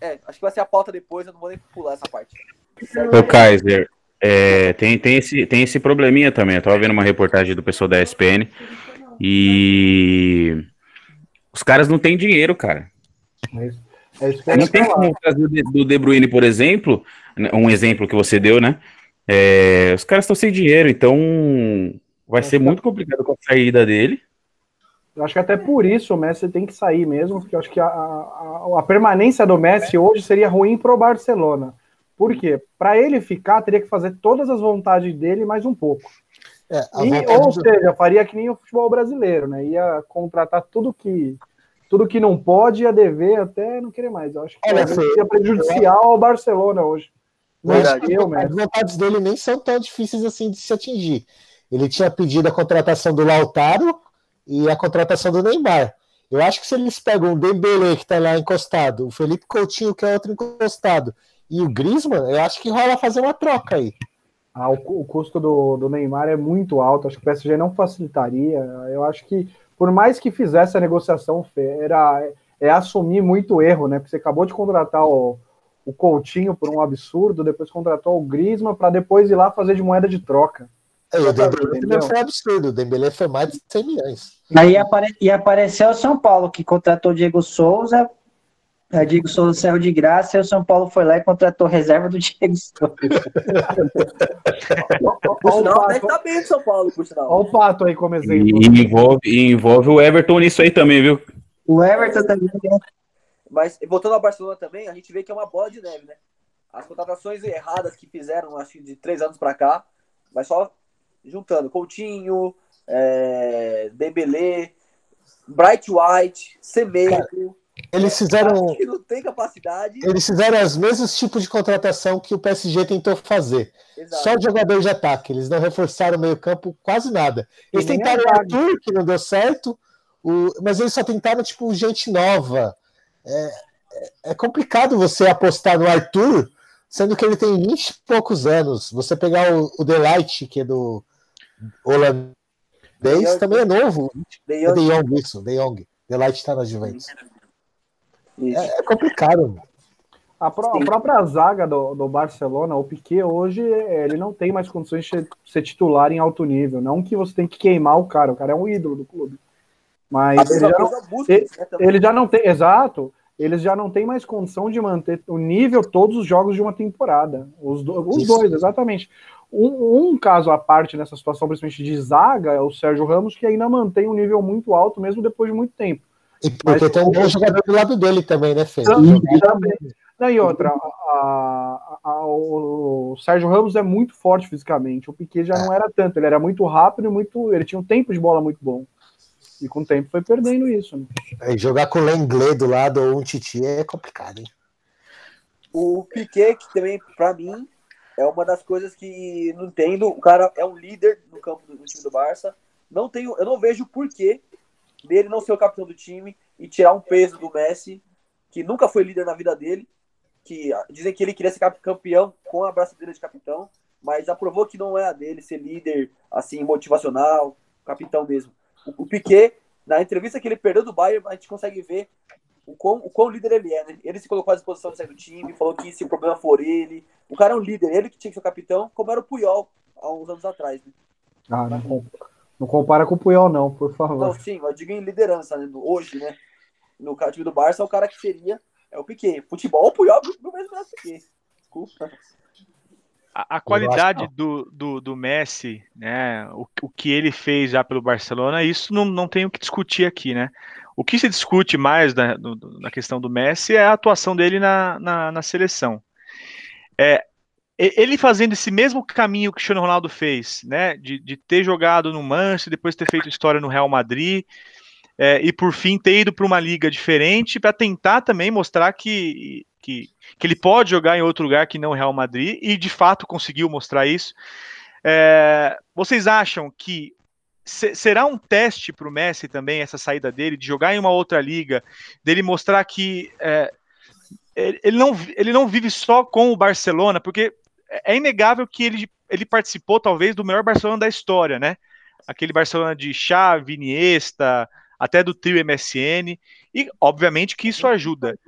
é, acho que vai ser a pauta depois, eu não vou nem pular essa parte. Ô, Kaiser, é, tem, tem, esse, tem esse probleminha também. Eu tava vendo uma reportagem do pessoal da ESPN e os caras não têm dinheiro, cara. É Não tem como trazer o De- do De Bruyne, por exemplo, né, um exemplo que você deu, né? É, os caras estão sem dinheiro, então vai ser muito complicado com a saída dele. Eu acho que até por isso o Messi tem que sair mesmo, porque eu acho que a, a, a permanência do Messi hoje seria ruim pro Barcelona. Por quê? Para ele ficar, teria que fazer todas as vontades dele mais um pouco. É, E, ou seja, faria que nem o futebol brasileiro, né? Ia contratar tudo que tudo que não pode, ia dever até não querer mais. Eu acho que Olha, talvez Fê, seria prejudicial ao Barcelona hoje. Não Mas acho que eu, as mesmo. vontades dele nem são tão difíceis assim de se atingir. Ele tinha pedido a contratação do Lautaro e a contratação do Neymar. Eu acho que se eles pegam o Dembele, que tá lá encostado, o Felipe Coutinho, que é outro encostado, e o Griezmann, eu acho que rola fazer uma troca aí. Ah, o, o custo do, do Neymar é muito alto. Acho que o PSG não facilitaria. Eu acho que, por mais que fizesse a negociação, era, é, é assumir muito erro, né? Porque você acabou de contratar o, o Coutinho por um absurdo, depois contratou o Griezmann para depois ir lá fazer de moeda de troca. É, o não foi um absurdo, o Dembele foi mais de 100 milhões. Aí apare, e apareceu o São Paulo, que contratou o Diego Souza. O Diego Souza saiu de graça e o São Paulo foi lá e contratou reserva do Diego Souza. Olha que tá bem do São Paulo, por sinal. olha o Pato aí como E exemplo. envolve, e envolve o Everton nisso aí também, viu? O Everton também. né? Mas voltando ao Barcelona também, a gente vê que é uma bola de neve, né? As contratações erradas que fizeram, acho que de três anos pra cá, vai só juntando. Coutinho, é, Dembele, Bright White, Semedo. Eles fizeram, que não tem capacidade. eles fizeram os mesmos tipos de contratação que o PSG tentou fazer. Exato. Só jogador de ataque. Eles não reforçaram o meio-campo quase nada. Eles E tentaram o. Arthur, que não deu certo, o- mas eles só tentaram, tipo, gente nova. É, é- é complicado você apostar no Arthur, sendo que ele tem 20 e poucos anos. Você pegar o, o Delight, que é do holandês, também é novo. De É Jong. Jong, isso, De Jong. Delight tá na Juventus. É, é complicado. A, pró- a própria zaga do, do Barcelona, o Piquet, hoje, é, ele não tem mais condições de ser- titular em alto nível. Não que você tem que queimar o cara, o cara é um ídolo do clube. Mas ele já, não, Busquets, né, ele já não tem, exato, eles já não tem mais condição de manter o nível todos os jogos de uma temporada. Os, do- os dois, exatamente. Um, um caso à parte nessa situação, principalmente de zaga, é o Sérgio Ramos, que ainda mantém um nível muito alto, mesmo depois de muito tempo. E porque Mas- tem um bom jogador do lado dele também, né, Fê? Também. Não, e outra, a, a, a, o Sérgio Ramos é muito forte fisicamente. O Piquet já não era tanto, ele era muito rápido e muito. Ele tinha um tempo de bola muito bom. E com o tempo foi perdendo isso. Né? É, jogar com o Lenglet do lado ou um Titi é complicado, hein? O Piquet, que também, pra mim, é uma das coisas que não entendo. O cara é um líder no campo do, do time do Barça. Não tenho, eu não vejo o porquê dele não ser o capitão do time e tirar um peso do Messi, que nunca foi líder na vida dele. Que dizem que ele queria ser campeão com a braçadeira de capitão, mas aprovou que não é a dele ser líder, assim, motivacional, capitão mesmo. O, o Piquet, na entrevista que ele perdeu do Bayern, a gente consegue ver o quão, o quão líder ele é, né? Ele se colocou à disposição de sair do time, falou que se o problema for ele, o cara é um líder, ele que tinha que ser capitão, como era o Puyol há uns anos atrás, né? Ah, não, não compara com o Puyol, não, por favor. Não, sim, eu digo em liderança, né? Hoje, né? No time do Barça, o cara que seria é o Piquet. Futebol, o Puyol é o mesmo Piquet. Desculpa. A, a qualidade do, do, do, Messi, né? O, o que ele fez já pelo Barcelona, isso não, não tem o que discutir aqui, né? O que se discute mais na, na questão do Messi é a atuação dele na, na, na seleção. É, ele fazendo esse mesmo caminho que o Cristiano Ronaldo fez, né, de, de ter jogado no Manchester, depois ter feito história no Real Madrid, é, e por fim ter ido para uma liga diferente para tentar também mostrar que, que, que, ele pode jogar em outro lugar que não o Real Madrid, e de fato conseguiu mostrar isso. É, vocês acham que será um teste para o Messi também essa saída dele, de jogar em uma outra liga, dele mostrar que é, ele, não, ele não vive só com o Barcelona, porque é inegável que ele, ele participou, talvez, do melhor Barcelona da história, né? Aquele Barcelona de Xavi, Iniesta, até do trio MSN, e obviamente que isso ajuda.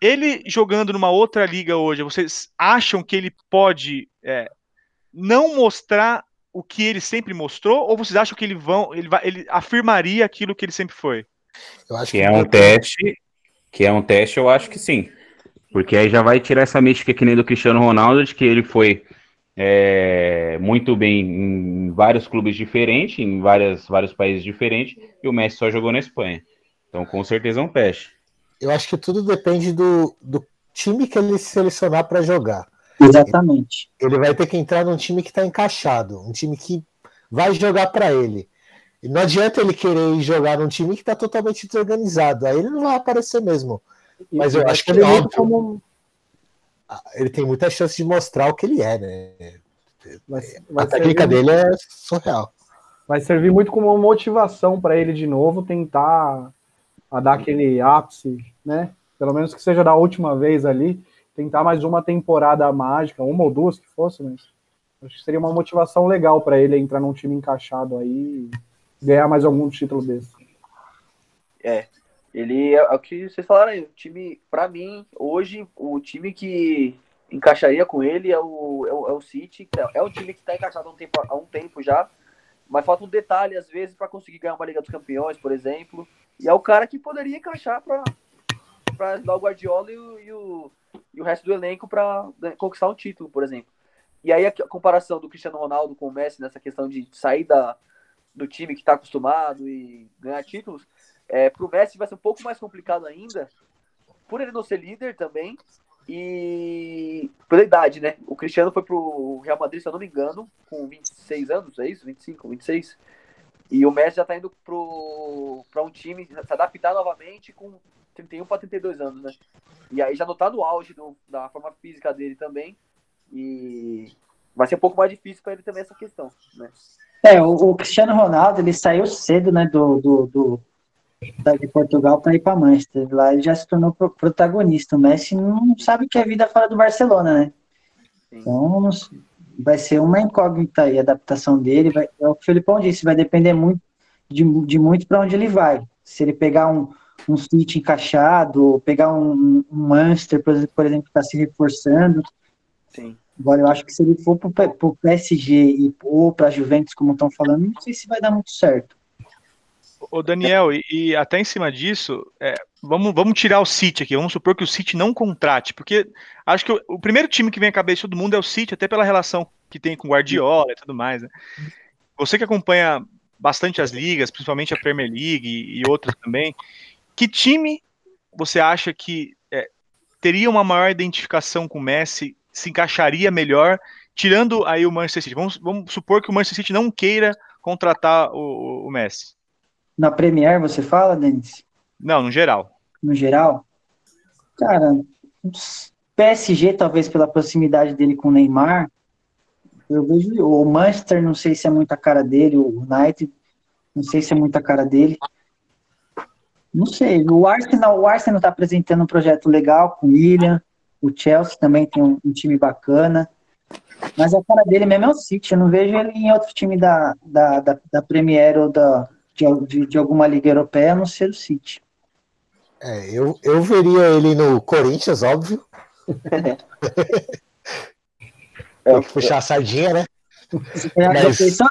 Ele jogando numa outra liga hoje, vocês acham que ele pode é, não mostrar o que ele sempre mostrou, ou vocês acham que ele vão, ele, vai, ele afirmaria aquilo que ele sempre foi? Eu acho que, que é um teste, que é um teste, eu acho que sim. Porque aí já vai tirar essa mística que nem do Cristiano Ronaldo, de que ele foi é, muito bem em vários clubes diferentes, em várias, vários países diferentes, e o Messi só jogou na Espanha. Então, com certeza é um teste. Eu acho que tudo depende do, do time que ele selecionar para jogar. Exatamente. Ele vai ter que entrar num time que está encaixado, um time que vai jogar para ele. E não adianta ele querer jogar num time que está totalmente desorganizado. Aí ele não vai aparecer mesmo. Mas eu acho que ele, óbvio, como... ele tem muita chance de mostrar o que ele é, né? Mas, a técnica servir... dele é surreal. Vai servir muito como motivação para ele de novo tentar a dar aquele ápice, né? Pelo menos que seja da última vez ali, tentar mais uma temporada mágica, uma ou duas que fosse, mas acho que seria uma motivação legal para ele entrar num time encaixado aí e ganhar mais algum título desse. É, ele é, é o que vocês falaram aí. O time, para mim, hoje, o time que encaixaria com ele é o, é o, é o City. É, é um time que está encaixado há um, tempo, há um tempo já, mas falta um detalhe, às vezes, para conseguir ganhar uma Liga dos Campeões, por exemplo. E é o cara que poderia encaixar para ajudar o Guardiola e o, e o, e o resto do elenco para conquistar um título, por exemplo. E aí a comparação do Cristiano Ronaldo com o Messi nessa questão de sair da, do time que está acostumado e ganhar títulos é, para o Messi vai ser um pouco mais complicado ainda, por ele não ser líder também, e pela idade, né? O Cristiano foi pro Real Madrid, se eu não me engano, com 26 anos, é isso? 25, 26? E o Messi já tá indo para um time se adaptar novamente com 31 para 32 anos, né? E aí já não tá no auge do, da forma física dele também. E vai ser um pouco mais difícil para ele também essa questão, né? É, o, o, Cristiano Ronaldo, ele saiu cedo, né, do, do, do de Portugal para ir para Manchester. Lá ele já se tornou protagonista. O Messi não sabe que é vida fora do Barcelona, né? Então vai ser uma incógnita aí a adaptação dele. Vai, é o que o Felipão disse, vai depender muito de, de muito para onde ele vai. Se ele pegar um, um City encaixado, pegar um, um Manchester, por exemplo, que está se reforçando. Sim. Agora, eu acho que se ele for para o PSG e, ou para a Juventus, como estão falando, não sei se vai dar muito certo. Ô Daniel, e, e, até em cima disso, é, vamos, vamos tirar o City aqui, vamos supor que o City não contrate, porque acho que o, o, primeiro time que vem à cabeça de todo mundo é o City, até pela relação que tem com Guardiola e tudo mais. Né? Você que acompanha bastante as ligas, principalmente a Premier League e, e outras também, que time você acha que é, teria uma maior identificação com o Messi, se encaixaria melhor, tirando aí o Manchester City. Vamos, vamos supor que o Manchester City não queira contratar o, o Messi. Na Premier, você fala, Denis? Não, no geral. No geral? Cara, PSG, talvez pela proximidade dele com o Neymar, eu vejo o Manchester, não sei se é muita cara dele, o United, não sei se é muita cara dele. Não sei, o Arsenal, o Arsenal está apresentando um projeto legal com o William, o Chelsea também tem um, um, time bacana, mas a cara dele mesmo é o City, eu não vejo ele em outro time da, da, da, da Premier ou da, de, de, alguma liga europeia, a não ser o City. É, eu, eu veria ele no Corinthians, óbvio. Tem que puxar a sardinha, né? Mas... Já, pensou,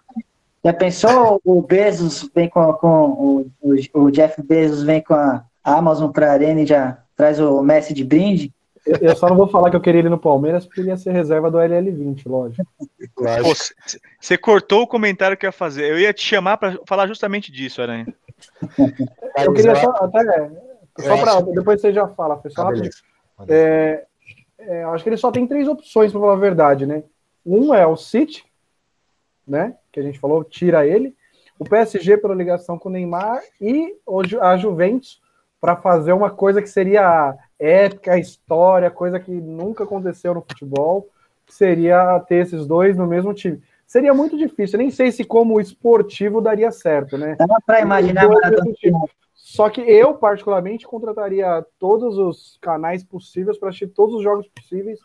já pensou o Bezos vem com, com o, o, Jeff Bezos vem com a Amazon para a Arena e já traz o Messi de brinde? Eu só não vou falar que eu queria ele no Palmeiras porque ele ia ser reserva do LL20, lógico. Você cortou o comentário que eu ia fazer. Eu ia te chamar para falar justamente disso, Aranha. Eu queria só até. Só para depois você já fala, pessoal. Ah, é, é, acho que ele só tem três opções, para falar a verdade, né? Um é o City, né? Que a gente falou, tira ele. O PSG pela ligação com o Neymar e a Juventus para fazer uma coisa que seria épica, história, coisa que nunca aconteceu no futebol, seria ter esses dois no mesmo time. Seria muito difícil, nem sei se como esportivo daria certo, né? Dá para imaginar só que eu, particularmente, contrataria todos os canais possíveis para assistir todos os jogos possíveis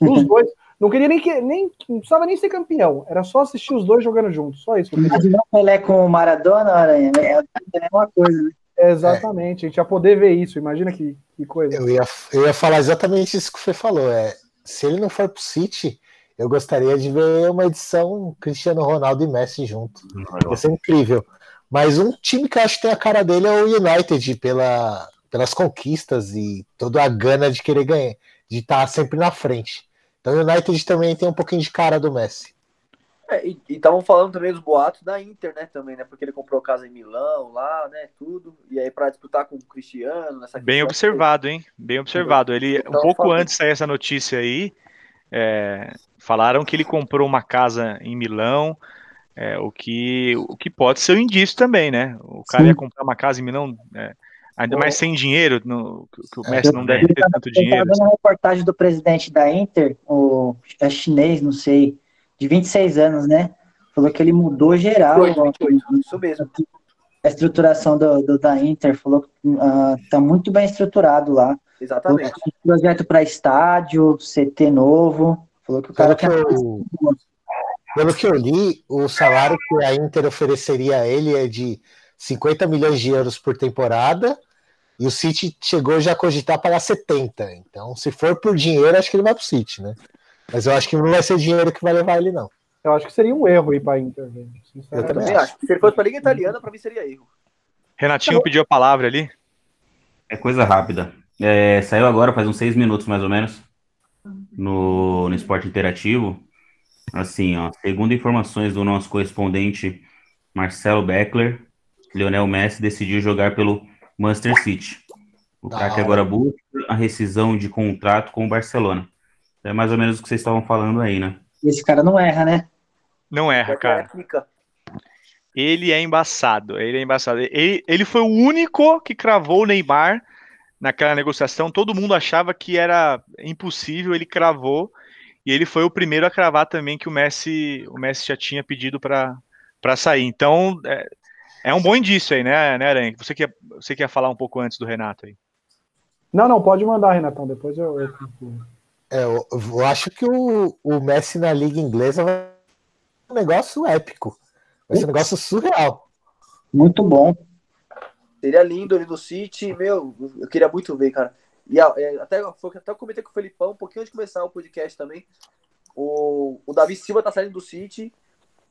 dos dois. Não queria nem que nem não precisava nem ser campeão, era só assistir os dois jogando juntos, só isso. Imagina o Pelé com o Maradona, Aranha, é a mesma coisa, né? Exatamente, é. a gente ia poder ver isso, imagina que, que coisa. Eu ia, eu ia falar exatamente isso que você falou. É, se ele não for pro City, eu gostaria de ver uma edição Cristiano Ronaldo e Messi junto. Ia ser incrível. Mas um time que eu acho que tem a cara dele é o United, pela, pelas conquistas e toda a gana de querer ganhar, de estar sempre na frente. Então o United também tem um pouquinho de cara do Messi. É, e estavam falando também dos boatos da Inter, né, também, né, porque ele comprou casa em Milão, lá, né, tudo, e aí para disputar com o Cristiano, nessa Bem observado, hein, bem observado. Ele, então, um pouco falando... antes de sair essa notícia aí, é, falaram que ele comprou uma casa em Milão, é, o, que, o que pode ser um indício também, né? O cara Sim. ia comprar uma casa em Milão, é, ainda mais sem dinheiro, no, que o é, Messi não deve ter tanto dinheiro. Eu estava uma reportagem do presidente da Inter, o é chinês, não sei, de 26 anos, né? Falou que ele mudou geral. 28, isso mesmo. A estruturação do, do, da Inter, falou que uh, tá muito bem estruturado lá. Exatamente. Projeto para estádio, CT novo. Falou que o cara quer. Eu... Pelo que eu li, o salário que a Inter ofereceria a ele é de 50 milhões de euros por temporada, e o City chegou já a cogitar pagar 70. Então, se for por dinheiro, acho que ele vai pro City, né? Mas eu acho que não vai ser dinheiro que vai levar ele, não. Eu acho que seria um erro ir para a Inter. Eu também acho. Se ele fosse para a Liga Italiana, para mim seria erro. Renatinho pediu a palavra ali. É coisa rápida. É, saiu agora, faz uns seis minutos mais ou menos, no, no Esporte Interativo, Assim, ó, segundo informações do nosso correspondente Marcelo Beckler, Lionel Messi decidiu jogar pelo Manchester City. O craque agora busca a rescisão de contrato com o Barcelona. É mais ou menos o que vocês estavam falando aí, né? Esse cara não erra, né? Não erra, cara. Ele é embaçado. Ele é embaçado. Ele, ele foi o único que cravou o Neymar naquela negociação. Todo mundo achava que era impossível. Ele cravou. E ele foi o primeiro a cravar também que o Messi, o Messi já tinha pedido para sair. Então, é, é, um bom indício aí, né, né Aranha? Você quer, você quer falar um pouco antes do Renato aí? Não, não, pode mandar, Renatão, depois eu. eu... É, eu, eu, acho que o, o Messi na Liga Inglesa vai ser um negócio épico. Vai ser um negócio surreal. Muito bom. Seria lindo ali no City, meu, eu queria muito ver, cara. E é, até, foi, até eu comentei com o Felipão, um pouquinho antes de começar o podcast também. O, o Davi Silva tá saindo do City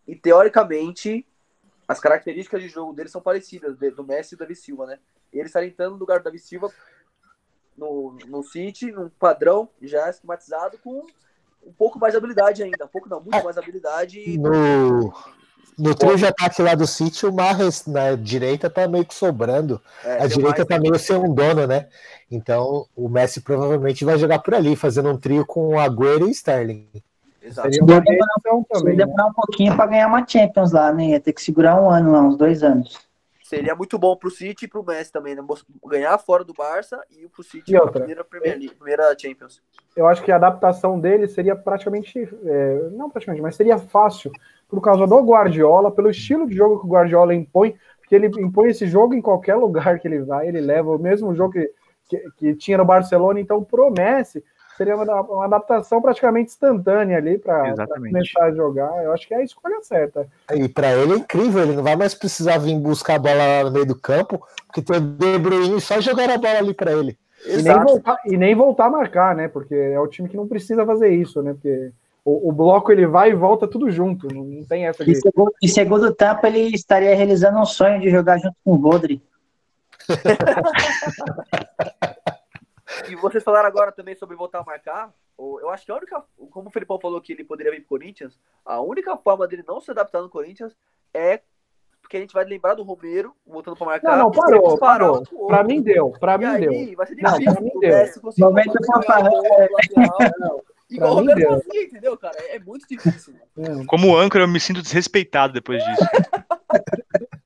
e, teoricamente, as características de jogo dele são parecidas, do Messi e do Davi Silva, né? Ele entrando no lugar do Davi Silva no, no City, num padrão já esquematizado, com um pouco mais de habilidade ainda. Um pouco não, muito mais habilidade. No, No trio de ataque lá do City, o Marres na direita tá meio que sobrando. É, a direita mais- tá meio sem um dono, né? Então o Messi provavelmente vai jogar por ali, fazendo um trio com o Agüero e Sterling. Exato. Demorar- Se demorar um pouquinho pra ganhar uma Champions lá, né? Ia ter que segurar um ano lá, uns dois anos. Seria muito bom pro City e pro Messi também, né? Ganhar fora do Barça e pro City E outra? primeira League, primeira Champions. eu acho que a adaptação dele seria praticamente, é, não praticamente, mas seria fácil por causa do Guardiola, pelo estilo de jogo que o Guardiola impõe, porque ele impõe esse jogo em qualquer lugar que ele vai, ele leva o mesmo jogo que, que, que tinha no Barcelona, então pro Messi seria uma, uma adaptação praticamente instantânea ali para começar a jogar. Eu acho que é a escolha certa. E para ele é incrível, ele não vai mais precisar vir buscar a bola lá no meio do campo, porque tem o De Bruyne só jogar a bola ali para ele. E nem, Exato. voltar, e nem voltar a marcar, né? Porque é o time que não precisa fazer isso, né? Porque o, o bloco ele vai e volta tudo junto, não, não tem essa de. E segundo, e segundo tempo, ele estaria realizando um sonho de jogar junto com o Rodri. E vocês falaram agora também sobre voltar a marcar. Eu acho que a única. Como o Felipão falou que ele poderia vir pro Corinthians, a única forma dele não se adaptar no Corinthians é porque a gente vai lembrar do Romero voltando pra marcar. Não, não, parou, parou. outro. mim deu, pra E mim aí, deu. vai ser Não, difícil pra mim o deu. Momento fanfarrão, do. Igual o Romero fazia, entendeu, cara? É muito difícil. É. Como âncora, eu me sinto desrespeitado depois disso.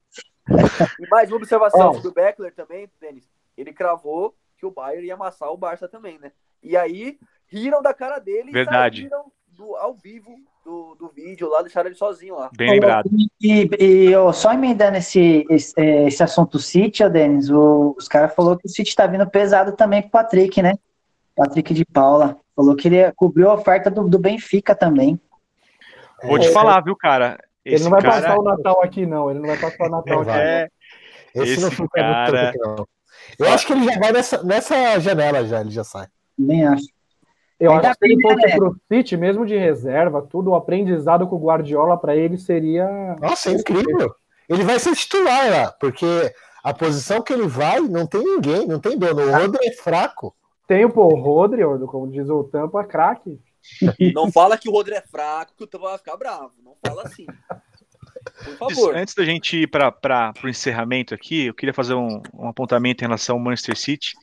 E mais uma observação Ó. sobre o Beckler também, Denis. Ele cravou que o Bayern ia amassar o Barça também, né? E aí, riram da cara dele Verdade. e saíram do, ao vivo do, do vídeo lá, deixaram ele sozinho lá. Bem lembrado. E, e eu só emendando esse, esse, eh, esse assunto City, ó, Denis, o- os caras falaram que o City tá vindo pesado também com o Patrick, né? Patrick de Paula. Falou que ele cobriu a oferta do, do Benfica também. Vou te É, falar, viu, cara? Ele Esse não vai cara passar o Natal aqui, não. Ele não vai passar o Natal aqui. é, Esse, não Esse cara- muito tempo, não. Eu acho que ele já vai nessa, nessa janela já, ele já sai. Nem acho. Eu Ainda acho que se ele fosse né? pro City, mesmo de reserva, tudo, o aprendizado com o Guardiola pra ele seria. Nossa, é incrível. Ele vai ser titular lá, porque a posição que ele vai não tem ninguém, não tem dono. O Rodri é fraco. Tem o pô, o Rodri, como diz o Tampa, craque. Não fala que o Rodri é fraco, que o Tamo vai ficar bravo. Não fala assim. Por Antes, favor. antes da gente ir para o encerramento aqui, eu queria fazer um, um apontamento em relação ao Manchester City,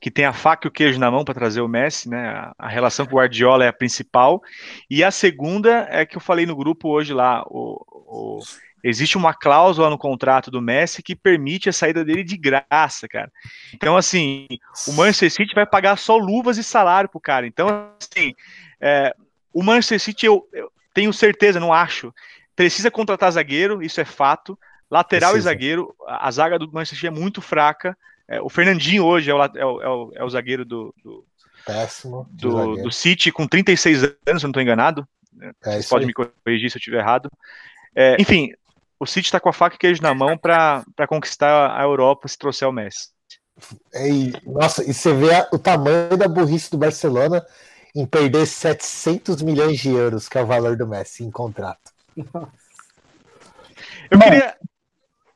que tem a faca e o queijo na mão para trazer o Messi, né? A, a relação com o Guardiola é a principal. E a segunda é que eu falei no grupo hoje lá, o, o- existe uma cláusula no contrato do Messi que permite a saída dele de graça, cara. Então, assim, o Manchester City vai pagar só luvas e salário pro cara. Então, assim, é, o Manchester City, eu, eu tenho certeza, não acho, precisa contratar zagueiro, isso é fato. Lateral Precisa. e zagueiro, a, zaga do Manchester City é muito fraca. É, o Fernandinho hoje é o, é o- é o- é o zagueiro do, do, Péssimo. do- zagueiro. do City com 36 anos, se eu não estou enganado. É isso podem aí. me corrigir se eu estiver errado. É, enfim, o City está com a faca e queijo na mão para conquistar a Europa se trouxer o Messi. É, e, nossa, e você vê a- o tamanho da burrice do Barcelona em perder 700 milhões de euros, que é o valor do Messi em contrato. Eu Bom, queria.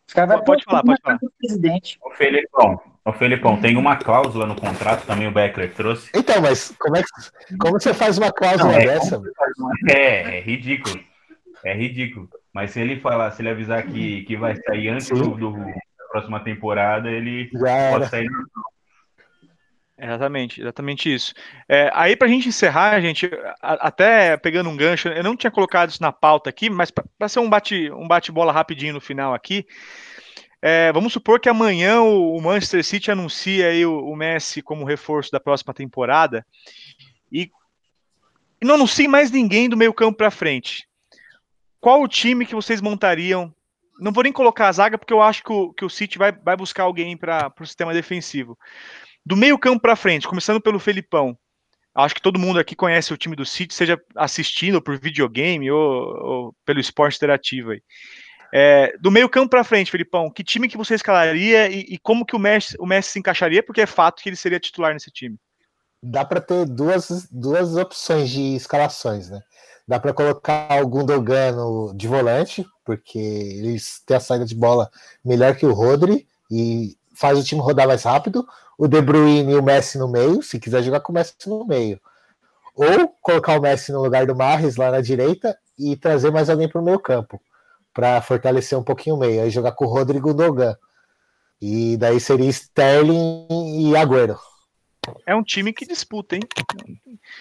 Os caras vão Pode pôr falar, pode falar. presidente. Ô Felipão, ô Felipão, tem uma cláusula no contrato também, o Beckler trouxe. Então, mas como, é que, como você faz uma cláusula Não, é dessa? É, é ridículo. É ridículo. Mas se ele falar, se ele avisar que, que vai sair antes do, do- da próxima temporada, ele Já era. pode sair. Exatamente, exatamente isso. É, aí, para a gente encerrar, gente, até pegando um gancho, eu não tinha colocado isso na pauta aqui, mas para ser um bate, um bate-bola rapidinho no final aqui, é, vamos supor que amanhã o, Manchester City anuncia aí o, o Messi como reforço da próxima temporada e, e não anuncia mais ninguém do meio campo para frente. Qual o time que vocês montariam? Não vou nem colocar a zaga, porque eu acho que o, que o City vai, vai buscar alguém para o sistema defensivo. Do meio campo para frente, começando pelo Felipão. Acho que todo mundo aqui conhece o time do City, seja assistindo ou por videogame ou, ou pelo esporte interativo aí. É, do meio campo para frente, Felipão, que time que você escalaria e, e como que o Messi, o Messi se encaixaria? Porque é fato que ele seria titular nesse time. Dá para ter duas, duas opções de escalações, né? Dá para colocar o Gundogan de volante, porque eles têm a saída de bola melhor que o Rodri e faz o time rodar mais rápido. O De Bruyne e o Messi no meio, se quiser jogar com o Messi no meio. Ou colocar o Messi no lugar do Marres lá na direita e trazer mais alguém para o meio campo. para fortalecer um pouquinho o meio. Aí jogar com o Rodrigo Dogan. E daí seria Sterling e Agüero. É um time que disputa, hein?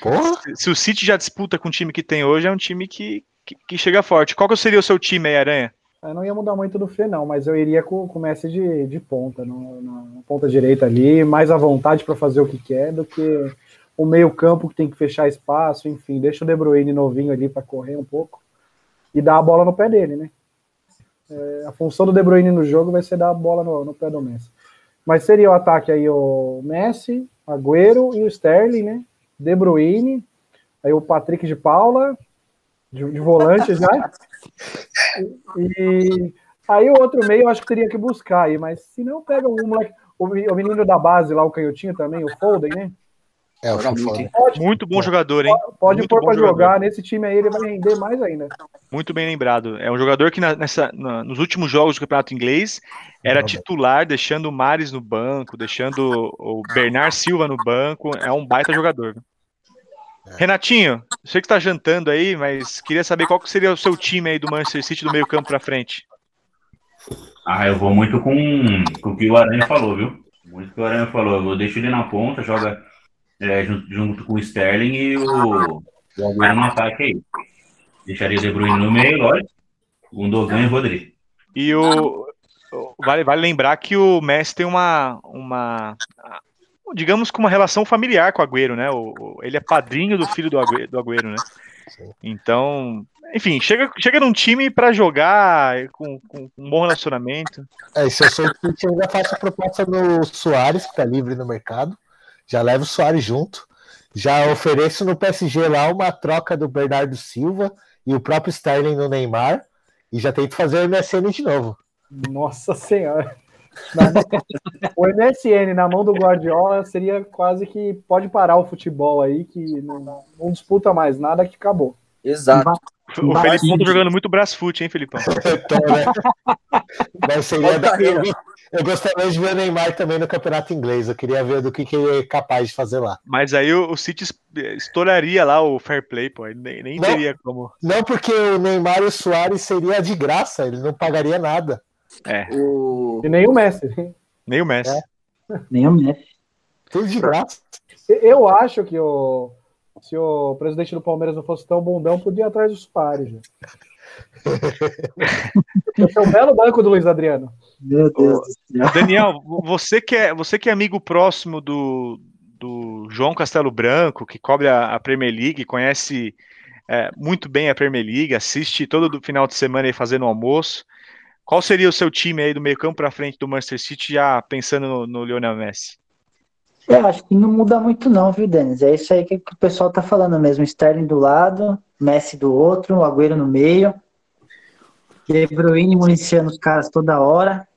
Porra! Se, o City já disputa com o time que tem hoje, é um time que, que, que chega forte. Qual que seria o seu time aí, Aranha? Eu não ia mudar muito do Fê, não, mas eu iria com, com o Messi de, de ponta, no, na ponta direita ali, mais à vontade para fazer o que quer do que o meio-campo que tem que fechar espaço, enfim, deixa o De Bruyne novinho ali para correr um pouco e dar a bola no pé dele, né? É, a função do De Bruyne no jogo vai ser dar a bola no, no pé do Messi. Mas seria o ataque aí o Messi, Agüero e o Sterling, né? De Bruyne, aí o Patrick de Paula, de, de volante já. E aí o outro meio eu acho que teria que buscar aí, mas se não pega o moleque, o, menino da base lá, o canhotinho também, o Foden, né? É, o Foden. muito, hein? Pode, Muito bom jogador, hein? pode Muito pôr jogador. jogar, nesse time aí ele vai render mais ainda. Muito bem lembrado. É um jogador que na- nessa, na- nos últimos jogos do Campeonato Inglês era titular, deixando o Mares no banco, deixando o Bernard Silva no banco. É um baita jogador. Renatinho, eu sei que está jantando aí, mas queria saber qual que seria o seu time aí do Manchester City do meio campo para frente. Ah, eu vou muito com, com o que o Aranha falou, viu? Muito o que o Aranha falou. Eu deixo ele na ponta, joga é, junto, junto com o Sterling e o, o Agüero no ataque aí. Deixaria o De Bruyne no meio, lógico. Gundogan e Rodrigo. E o o- vale, vale lembrar que o Messi tem uma, uma digamos com uma relação familiar com o Agüero, né? O, o- ele é padrinho do filho do Agüero, do Agüero né? Sim. Então, enfim, chega, chega num time para jogar com, com um bom relacionamento. É, se eu sou o City, eu ainda faço a proposta no Soares, que tá livre no mercado. Já levo o Soares junto. Já ofereço no PSG lá uma troca do Bernardo Silva e o próprio Sterling no Neymar. E já tento fazer o MSN de novo. Nossa Senhora. Na- o MSN na mão do Guardiola seria quase que pode parar o futebol aí, que não, não disputa mais nada, que acabou. Exato. O Felipão tá jogando muito Brasfoot, hein, Felipão? Então, né? Mas seria da- eu, eu gostaria de ver o Neymar também no campeonato inglês. Eu queria ver do que, que ele é capaz de fazer lá. Mas aí o, o City es- estouraria lá o fair play, pô. aí Nem, nem Não. teria como. Não porque o Neymar e o Soares seria de graça, ele não pagaria nada. É, O... E nem o Messi. nem o Messi. Nem o Messi. Tudo de graça. Eu acho que o, se o presidente do Palmeiras não fosse tão bundão, podia ir atrás do Soares. já. Esse é um belo banco do Luiz Adriano. Meu Deus do céu. Daniel, você que é, você que é amigo próximo do, do João Castelo Branco, que cobre a, a Premier League, conhece é, muito bem a Premier League, assiste todo do final de semana aí fazendo almoço. Qual seria o seu time aí do meio campo para frente do Manchester City, já pensando no, no Lionel Messi? Eu acho que não muda muito não, viu, Denis? É isso aí que, o pessoal tá falando mesmo. Sterling do lado, Messi do outro, o Agüero no meio. De Bruyne municiando os caras toda hora.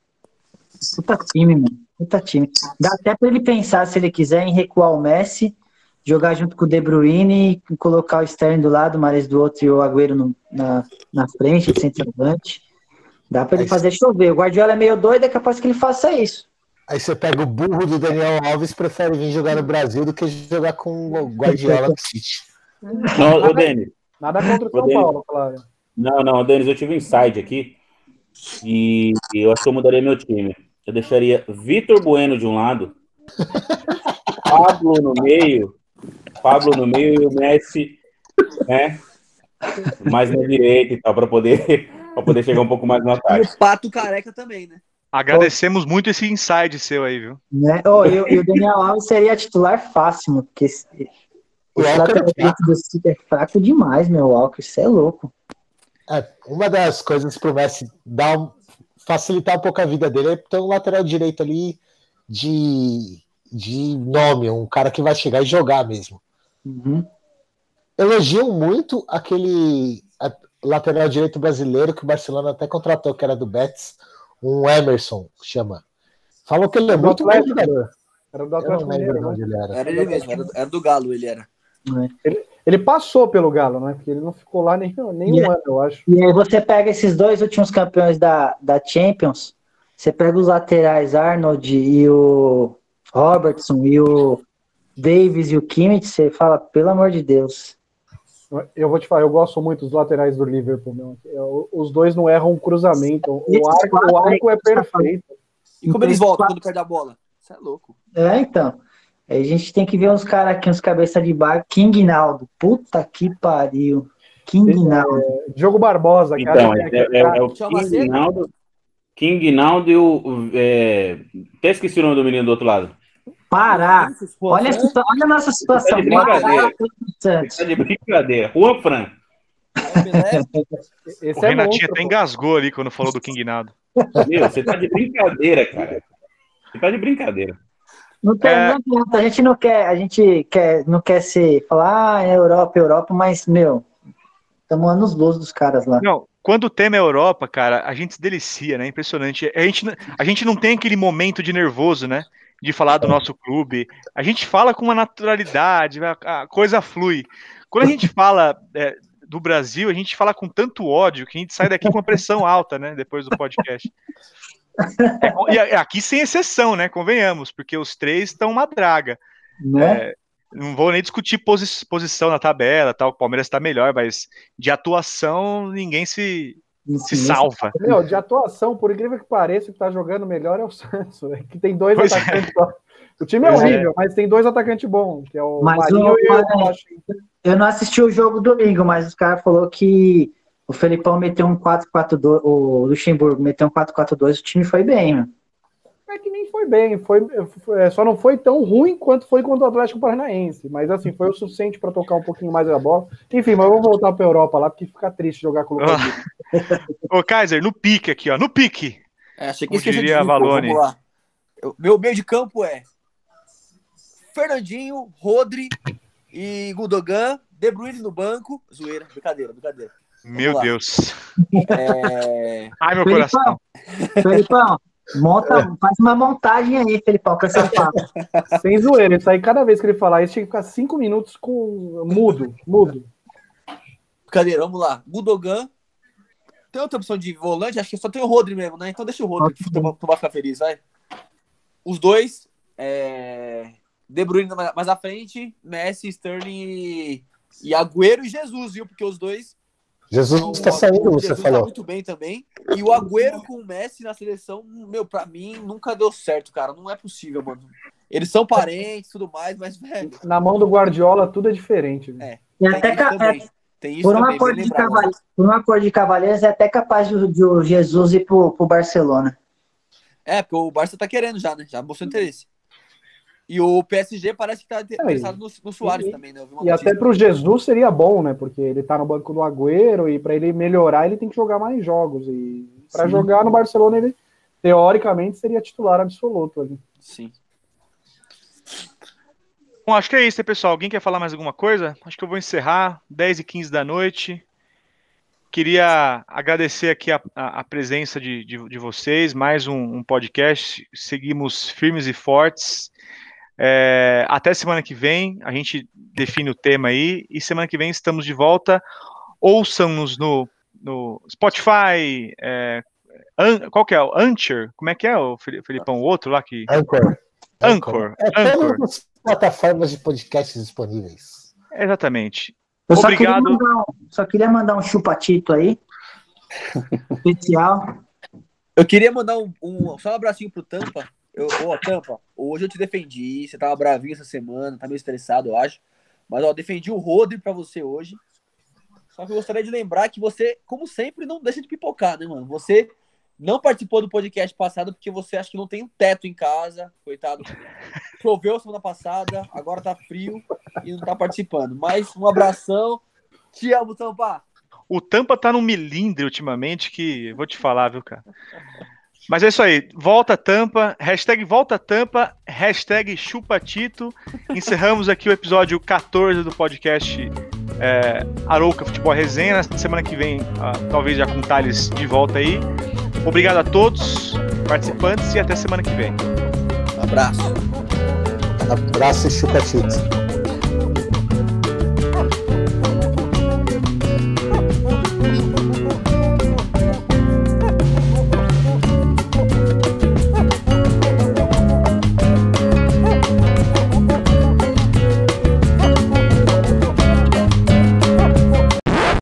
Puta time, mano. Puta time. Dá até pra ele pensar, se ele quiser, em recuar o Messi, jogar junto com o De Bruyne colocar o Sterling do lado, o Mares do outro e o Agüero no- na, na frente, centroavante. Dá pra ele Aí- fazer chover. O Guardiola é meio doido, é capaz que ele faça isso. Aí você pega o burro do Daniel Alves, prefere vir jogar no Brasil do que jogar com o Guardiola no City. Não, ô Denis. Nada contra o São. Paulo, claro. Não, não, Denis, eu tive um insight aqui. E eu acho que eu mudaria meu time. Eu deixaria Vitor Bueno de um lado, Pablo no meio, Pablo no meio e o Messi, né? Mais na direita e tal, para poder, pra poder chegar um pouco mais no E ataque. o Pato Careca também, né? Agradecemos muito esse inside seu aí, viu? Né? Oh, e, o- e o Daniel Alves seria titular fácil, mano, porque esse, O lateral é direito do City é fraco demais, meu Walker. Isso é louco. É, uma das coisas pro Messi dar um- facilitar um pouco a vida dele é ter um lateral direito ali de, de nome, um cara que vai chegar e jogar mesmo. Uhum. Elogiam muito aquele lateral direito brasileiro que o Barcelona até contratou, que era do Betis, um Emerson, chama. Falam que ele é muito bom jogador. Era o do Atlético Mineiro, né? onde ele era. Era ele mesmo, era, era do Galo, ele era. Ele passou pelo Galo, né? Porque ele não ficou lá nem, nem um Yeah. ano, eu acho. E aí você pega esses dois últimos campeões da, da Champions, você pega os laterais Arnold e o Robertson e o Davis e o Kimmich, você fala, pelo amor de Deus. Eu vou te falar, eu gosto muito dos laterais do Liverpool, meu. Eu- Os dois não erram um cruzamento. O arco, o arco é perfeito. E como eles voltam quando perde a bola? Isso é louco. É, então. Aí a gente tem que ver uns caras aqui, uns cabeça de bar. King Naldo. Puta que pariu. King Naldo. Diogo Barbosa, cara. Então, que é, é- é- é o King. Naldo. King Naldo e o. o- É... Até esqueci o nome do menino do outro lado. Parar. Olha olha a nossa situação. Tá de brincadeira. Santos. Tá de brincadeira. Juan Fran. Esse O é Renatinho até engasgou ali quando falou do King Nado. Meu, você tá de brincadeira, cara. Você tá de brincadeira. Não, tem, É. a gente não quer, a gente quer, não quer ser, falar, ah, é Europa, Europa, mas, meu, estamos anos luz dos caras lá. Não, quando o tema é Europa, cara, a gente se delicia, né? Impressionante. A gente, a gente não tem aquele momento de nervoso, né? De falar do nosso clube. A gente fala com uma naturalidade, a, coisa flui. Quando a gente fala é, do Brasil, a gente fala com tanto ódio que a gente sai daqui com uma pressão alta, né? Depois do podcast. É, e aqui sem exceção, né? Convenhamos, porque os três estão uma draga. Né? É, não vou nem discutir posi- posição na tabela, tal. O Palmeiras está melhor, mas de atuação ninguém se, se salva. Meu, de atuação, por incrível que pareça, o que tá jogando melhor é o Santos, velho, que tem dois Pois é. atacantes só. O time é Pois é. horrível, mas tem dois atacantes bons, que é o Mas Marinho o- e o. Eu não assisti o jogo domingo, mas os caras falaram que o Felipão meteu um 4-4-2, o Luxemburgo meteu um 4-4-2, o time foi bem, né? É que nem foi bem, foi, foi- é, só não foi tão ruim quanto foi contra o Atlético Paranaense, mas assim, foi o suficiente para tocar um pouquinho mais a bola. Enfim, mas vamos voltar para Europa lá, porque fica triste jogar com o Lucas. Ô, Kaiser, no pique aqui, ó. No pique. É, achei que Como esqueci de diria Valone. Vamos. Eu- meu meio de campo é Fernandinho, Rodri e Gundogan, De Bruyne no banco. Zoeira, brincadeira, brincadeira. Meu lá. Deus. É, Ai, meu coração. Felipão, Monta, faz uma montagem aí, Felipão, com essa fala. Sem zoeira, isso aí, cada vez que ele falar isso, tinha que ficar cinco minutos com mudo, mudo. brincadeira, vamos lá. Gundogan. Tem outra opção de volante? Acho que só tem o Rodri mesmo, né? Então deixa o Rodri, tu vai ficar feliz, vai. Os dois, é... De Bruyne mais mais à frente, Messi, Sterling e... e Agüero e Jesus, viu? Porque os dois Jesus O- está saindo, você Jesus tá falou. muito bem também. E o Agüero com o Messi na seleção, meu, pra mim nunca deu certo, cara. Não é possível, mano. Eles são parentes e tudo mais, mas, velho, Na mão do Guardiola, tudo é diferente. velho. É. E tem até também. é, Tem isso por, um também, bem de cavale- por um acordo de cavaleiros, é até capaz de, de o Jesus ir pro, pro Barcelona. É, porque o Barça tá querendo já, né? Já mostrou interesse. E o PSG parece que tá interessado no, no Soares e- também, né? Eu vi uma E notícia. até pro Jesus seria bom, né? Porque ele tá no banco do Agüero e para ele melhorar, ele tem que jogar mais jogos. E para jogar no Barcelona, ele teoricamente seria titular absoluto ali. Sim. Bom, acho que é isso, pessoal? Alguém quer falar mais alguma coisa? Acho que eu vou encerrar. 10 e 15 da noite. Queria agradecer aqui a, a- a presença de, de- de vocês, mais um, um podcast. Seguimos firmes e fortes. É, até semana que vem, a gente define o tema aí, e semana que vem estamos de volta. Ouçam-nos no, no Spotify. é, An- qual que é? O Anchor? Como é que é, o Felipão? O outro lá que. Anchor. Anchor. É Anchor. todas as plataformas de podcasts disponíveis. Exatamente. Eu só Obrigado. queria, mandar um, só queria mandar um chupatito aí. Especial. Eu queria mandar um, um- só um abracinho pro Tampa. Eu, ô, Tampa, hoje eu te defendi. Você tava bravinho essa semana, tá meio estressado, eu acho. Mas, ó, defendi o Rodri pra você hoje. Só que eu gostaria de lembrar que você, como sempre, não deixa de pipocar, né, mano? Você não participou do podcast passado porque você acha que não tem um teto em casa. Coitado. Choveu semana passada, agora tá frio e não tá participando. Mas um abração. Te amo, Tampa. O Tampa tá num milindre ultimamente que vou te falar, viu, cara? Mas é isso aí. Volta Tampa, hashtag volta Tampa, hashtag chupatito. Encerramos aqui o episódio 14 do podcast é, Arouca Futebol Resenha. Na semana que vem, ah, talvez já com Thales de volta aí. Obrigado a todos, participantes, e até semana que vem. Um abraço. Abraço e chupa-chito.